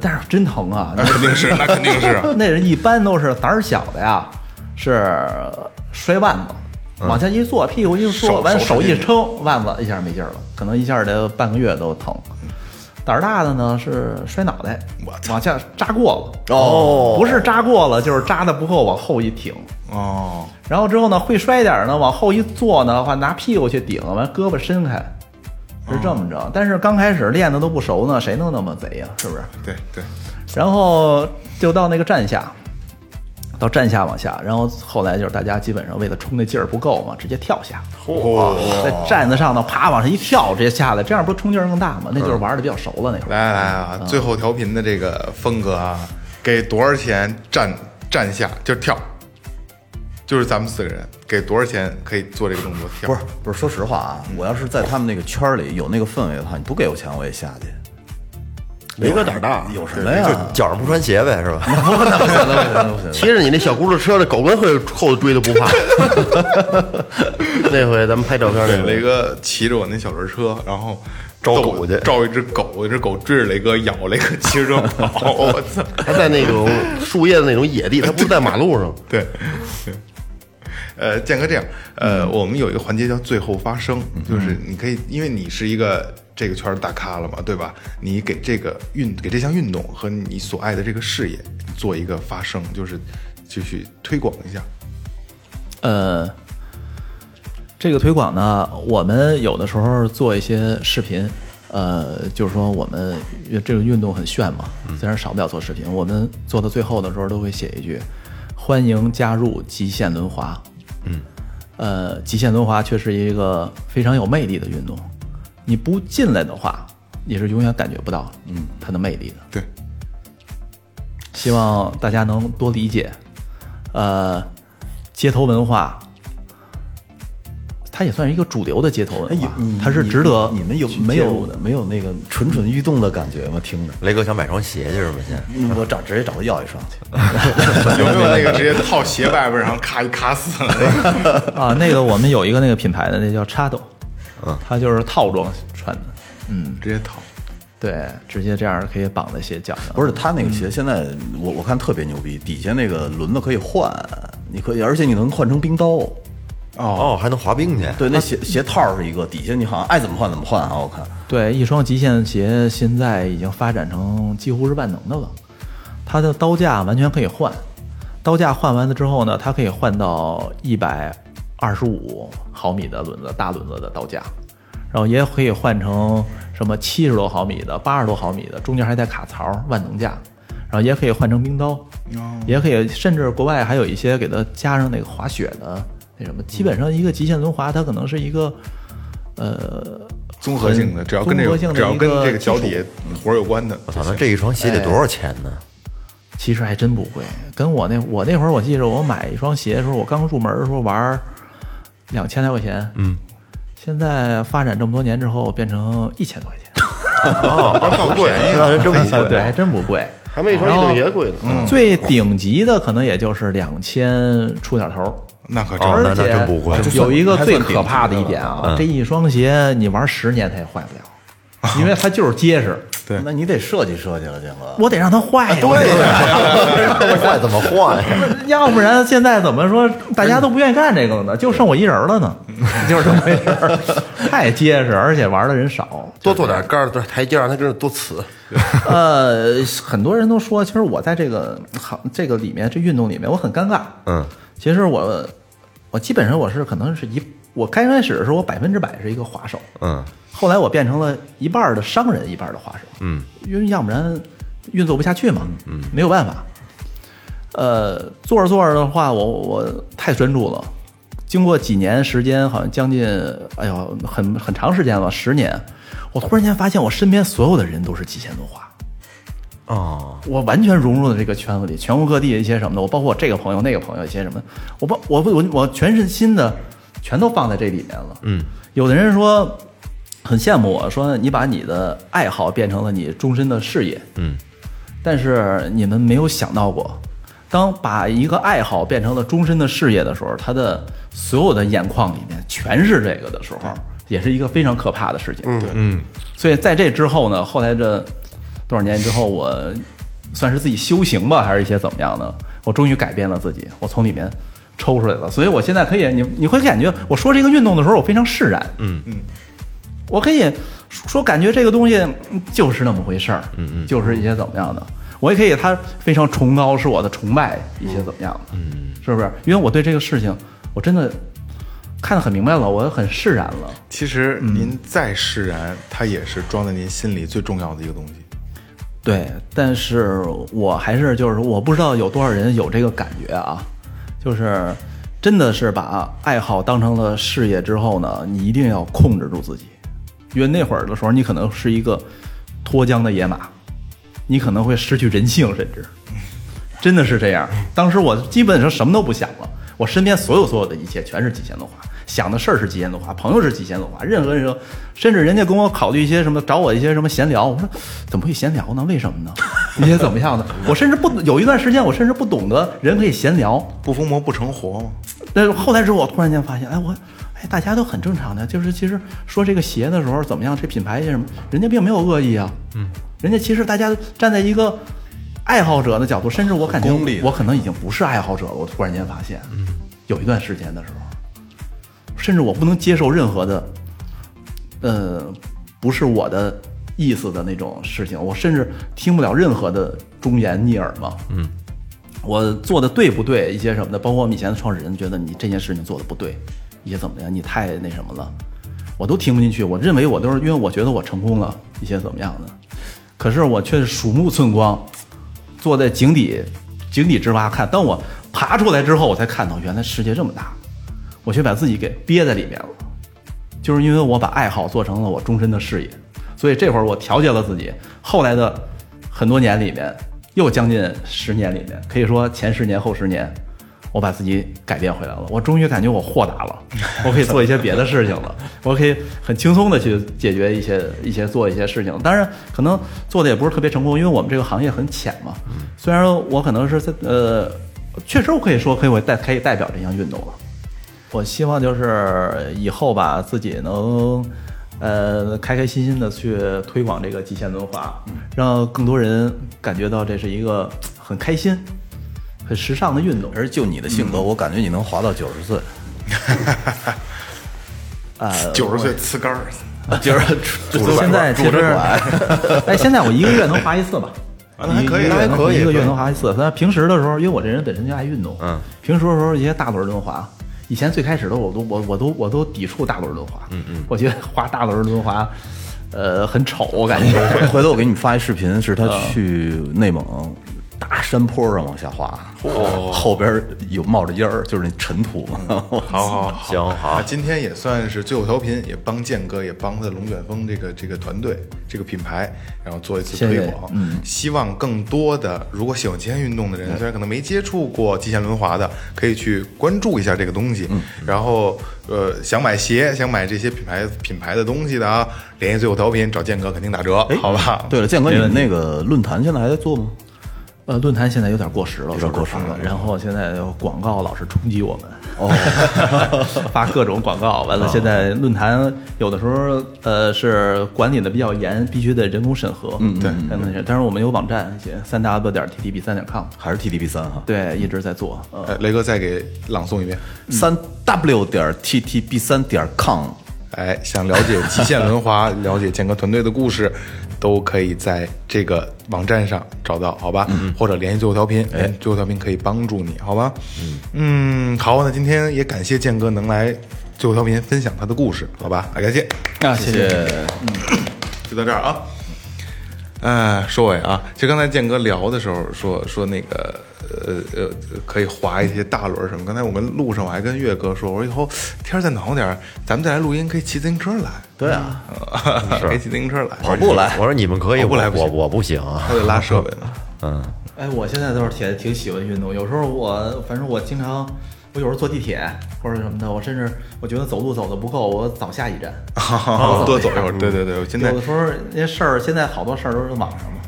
但是真疼啊！那肯定是，那肯定是，那人一般都是胆儿小的呀，是摔腕子，往下一坐，屁股一坐，完手一撑，腕子一下没劲儿了，可能一下得半个月都疼。胆儿大的呢是摔脑袋我，往下扎过了，哦。不是扎过了，就是扎的不够，往后一挺。哦，然后之后呢，会摔点儿呢，往后一坐呢，话拿屁股去顶，完胳膊伸开，是这么着。但是刚开始练的都不熟呢，谁能那么贼呀？是不是？对对，然后就到那个站下，到站下往下，然后后来就是大家基本上为了冲那劲儿不够嘛，直接跳下，在站子上头啪往上一跳，直接下来，这样不冲劲儿更大吗？那就是玩的比较熟了那会儿。来来来啊，最后调频的这个风格啊，给多少钱站站下就跳，就是咱们四个人给多少钱可以做这个动作跳？不是不是，说实话啊，我要是在他们那个圈儿里有那个氛围的话，你不给我钱我也下去。雷哥胆儿大，有什么呀？脚上不穿鞋呗，是吧？骑着你那小轱辘车，那狗跟会后头追都不怕。那回咱们拍照片那对，雷，哥骑着我那小轮车，然后逗招狗去招一只狗，一只狗追着雷哥咬，雷哥骑着车跑，我操！他在那种树叶的那种野地，他不是在马路上。对，对。呃，建哥这样，呃，我们有一个环节叫最后发声，就是你可以，因为你是一个这个圈儿大咖了嘛，对吧？你给这个运给这项运动和你所爱的这个事业做一个发声，就是继续推广一下。呃，这个推广呢，我们有的时候做一些视频，呃，就是说我们这个运动很炫嘛，虽然少不了做视频，我们做到最后的时候都会写一句：欢迎加入极限轮滑。嗯，呃，极限轮滑却是一个非常有魅力的运动，你不进来的话，你是永远感觉不到嗯它的魅力的。对，希望大家能多理解。呃，街头文化，它也算是一个主流的街头文化，它是值得你们有没有。没有那个蠢蠢欲动的感觉吗？听着，雷哥想买双鞋去是吗？现在嗯我找直接找他要一双去。有没有那个直接套鞋外边，然后咔一卡死了？啊，那个我们有一个那个品牌的，那叫插斗，嗯，它就是套装穿的，嗯，直接套。对，直接这样可以绑在鞋脚上。不是他那个鞋，现在我我看特别牛逼，底下那个轮子可以换，你可以，而且你能换成冰刀。哦，还能滑冰去？对，那鞋鞋套是一个，底下你好像爱怎么换怎么换啊！我看，对，一双极限鞋现在已经发展成几乎是万能的了，它的刀架完全可以换，刀架换完了之后呢，它可以换到一百二十五毫米的轮子，大轮子的刀架，然后也可以换成什么七十多毫米的、八十多毫米的，中间还带卡槽万能架，然后也可以换成冰刀，也可以，甚至国外还有一些给它加上那个滑雪的那什么，基本上一个极限轮滑，它可能是一个呃综合性的，只要跟这个只要跟这个脚底下活儿有关的，我操，那这一双鞋得多少钱呢？其实还真不贵，跟我那我那会儿我记着我买一双鞋的时候，我刚入门的时候玩两千来块钱，嗯，现在发展这么多年之后变成一千多块钱，哦，不贵，那还真不贵。对，还真不贵。还没一双运动鞋贵呢。嗯最顶级的可能也就是两千出点头儿，那可真哦，那那而且真不会。有一个最可怕的一点啊，这一双鞋你玩十年它也坏不了，因为它就是结实，对那你得设计设计了，建哥。我得让它坏对呀。坏怎么换呀？要不然现在怎么说大家都不愿意干这个了呢？就剩我一人了呢，就是这么回事儿。太结实，而且玩的人少。多做点杆儿，多台阶儿，让它跟着多呲。呃，很多人都说，其实我在这个行这个里面，这运动里面，我很尴尬。嗯，其实我我基本上我是可能是一，我刚开始的时候我百分之百是一个滑手，嗯，后来我变成了一半的商人，一半的滑手，嗯，因为要不然运作不下去嘛，嗯，没有办法。呃，做着做着的话，我我太专注了，经过几年时间，好像将近，哎呦，很很长时间了，十年，我突然间发现我身边所有的人都是极限文化。哦，我完全融入了这个圈子里，全国各地的一些什么的，我包括我这个朋友、那个朋友一些什么，我把我我我全身心的全都放在这里面了。嗯，有的人说很羡慕我说你把你的爱好变成了你终身的事业。嗯，但是你们没有想到过，当把一个爱好变成了终身的事业的时候，他的所有的眼眶里面全是这个的时候，也是一个非常可怕的事情。对，嗯，所以在这之后呢，后来这多少年之后，我算是自己修行吧，还是一些怎么样的？我终于改变了自己，我从里面抽出来了，所以我现在可以，你你会感觉我说这个运动的时候，我非常释然。嗯嗯，我可以说感觉这个东西嗯就是那么回事儿，嗯嗯，就是一些怎么样的，我也可以他非常崇高，是我的崇拜一些怎么样的，嗯，是不是？因为我对这个事情我真的看得很明白了，我很释然了。其实您再释然，它也是装在您心里最重要的一个东西。对，但是我还是就是我不知道有多少人有这个感觉啊，就是真的是把爱好当成了事业之后呢，你一定要控制住自己，因为那会儿的时候你可能是一个脱缰的野马，你可能会失去人性，甚至真的是这样。当时我基本上什么都不想了，我身边所有所有的一切全是极限的话，想的事儿是极限动画，朋友是极限动画，任何人说，甚至人家跟我考虑一些什么，找我一些什么闲聊，我说怎么会闲聊呢？为什么呢？你些怎么样呢？我甚至不有一段时间，我甚至不懂得人可以闲聊，不疯魔不成活嘛。但是后来之后，我突然间发现，哎，我，哎，大家都很正常的，就是其实说这个鞋的时候怎么样，这品牌些什么，人家并没有恶意啊，嗯，人家其实大家站在一个爱好者的角度，甚至我感觉我可能已经不是爱好者了，我突然间发现，嗯，有一段时间的时候，甚至我不能接受任何的，呃，不是我的意思的那种事情，我甚至听不了任何的忠言逆耳嘛，嗯。我做的对不对，一些什么的，包括我们以前的创始人觉得你这件事情做的不对，一些怎么样，你太那什么了，我都听不进去。我认为我都是因为我觉得我成功了，一些怎么样的，可是我却是鼠目寸光，坐在井底井底之蛙看。当我爬出来之后，我才看到原来世界这么大，我却把自己给憋在里面了。就是因为我把爱好做成了我终身的事业，所以这会儿我调节了自己。后来的很多年里面，又将近十年里面，可以说前十年后十年，我把自己改变回来了。我终于感觉我豁达了，我可以做一些别的事情了，我可以很轻松的去解决一些一些做一些事情。当然，可能做的也不是特别成功，因为我们这个行业很浅嘛。虽然我可能是在呃，确实我可以说可以我代可以代表这项运动了。我希望就是以后吧，自己能，呃，开开心心的去推广这个极限轮滑，让更多人感觉到这是一个很开心、很时尚的运动。而就你的性格，我感觉你能滑到九十岁。呃，九十岁呲杆儿，就是现在其实，哎，现在我一个月能滑一次吧。啊那还可以一个月能还可以一个月能滑一次。但平时的时候，因为我这人本身就爱运动，嗯，平时的时候一些大轮轮滑，以前最开始的我都我我都我都抵触大轮轮滑，嗯嗯，我觉得滑大轮轮滑，呃，很丑，我感觉。回回头我给你发一视频，是他去内蒙大山坡上往下滑，哦后边有冒着烟儿，就是那尘土。好好好，行好那今天也算是最后调频，也帮建哥，也帮他龙卷风这个这个团队这个品牌，然后做一次谢谢推广。嗯，希望更多的如果喜欢极限运动的人，虽然可能没接触过极限轮滑的，可以去关注一下这个东西。嗯，然后呃，想买鞋，想买这些品牌品牌的东西的啊，联系最后调频找建哥，肯定打折，好吧？对了，建哥，你们那个论坛现在还在做吗？呃，论坛现在有点过时了，有点过时了然后现在广告老是冲击我们，哦，发各种广告，完了现在论坛有的时候呃是管理的比较严，必须得人工审核，嗯，对，但是我们有网站，三 w 点 ttb 三点 com，还是 t t b 三哈？对，一直在做，呃哎，雷哥再给朗诵一遍。三 W 点 TTB 三点 com。哎，想了解极限轮滑，了解建哥团队的故事，都可以在这个网站上找到，好吧？或者联系最后调频，哎，最后调频可以帮助你，好吧？嗯好，那今天也感谢建哥能来最后调频分享他的故事，好吧？啊，感谢，啊，谢谢。嗯就到这儿啊。哎，说尾啊，就刚才建哥聊的时候说说那个呃呃，可以滑一些大轮儿什么。刚才我们路上我还跟岳哥说，我说以后天儿再暖和点儿，咱们再来录音可以骑自行车来。对啊，可以骑自行车来，跑步来。我说你们可以，我我跑步来不行我不行。还得拉设备呢。嗯，哎，我现在倒是挺挺喜欢运动，有时候我反正我经常，我有时候坐地铁或者什么的，我甚至我觉得走路走的不够，我早下一站，多走一会儿。对对对，我现在有的时候那些事儿，现在好多事儿都是网上嘛。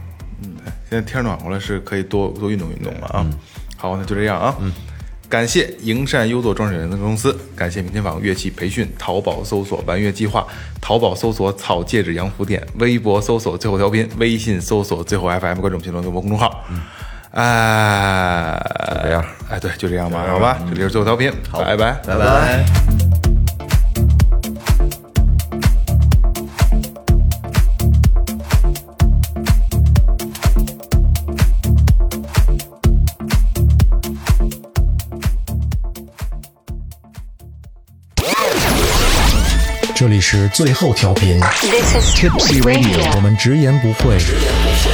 现在天暖和了，是可以多多运动运动了啊。好，那就这样啊。嗯，感谢营善优作装饰有限公司，感谢明天坊乐器培训，淘宝搜索“玩乐计划”，淘宝搜索“草戒指洋服店”，微博搜索“最后调频”，微信搜索“最后 FM”，关注我们新浪微博公众号。哎，这样，哎，对，就这样吧，好吧，这里是最后调频，拜拜，拜拜。是最后调频 This is Tipsy Radio，我们直言不讳。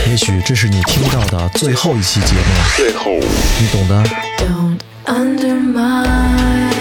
也许这是你听到的最后一期节目，最后，你懂的。Don't undermine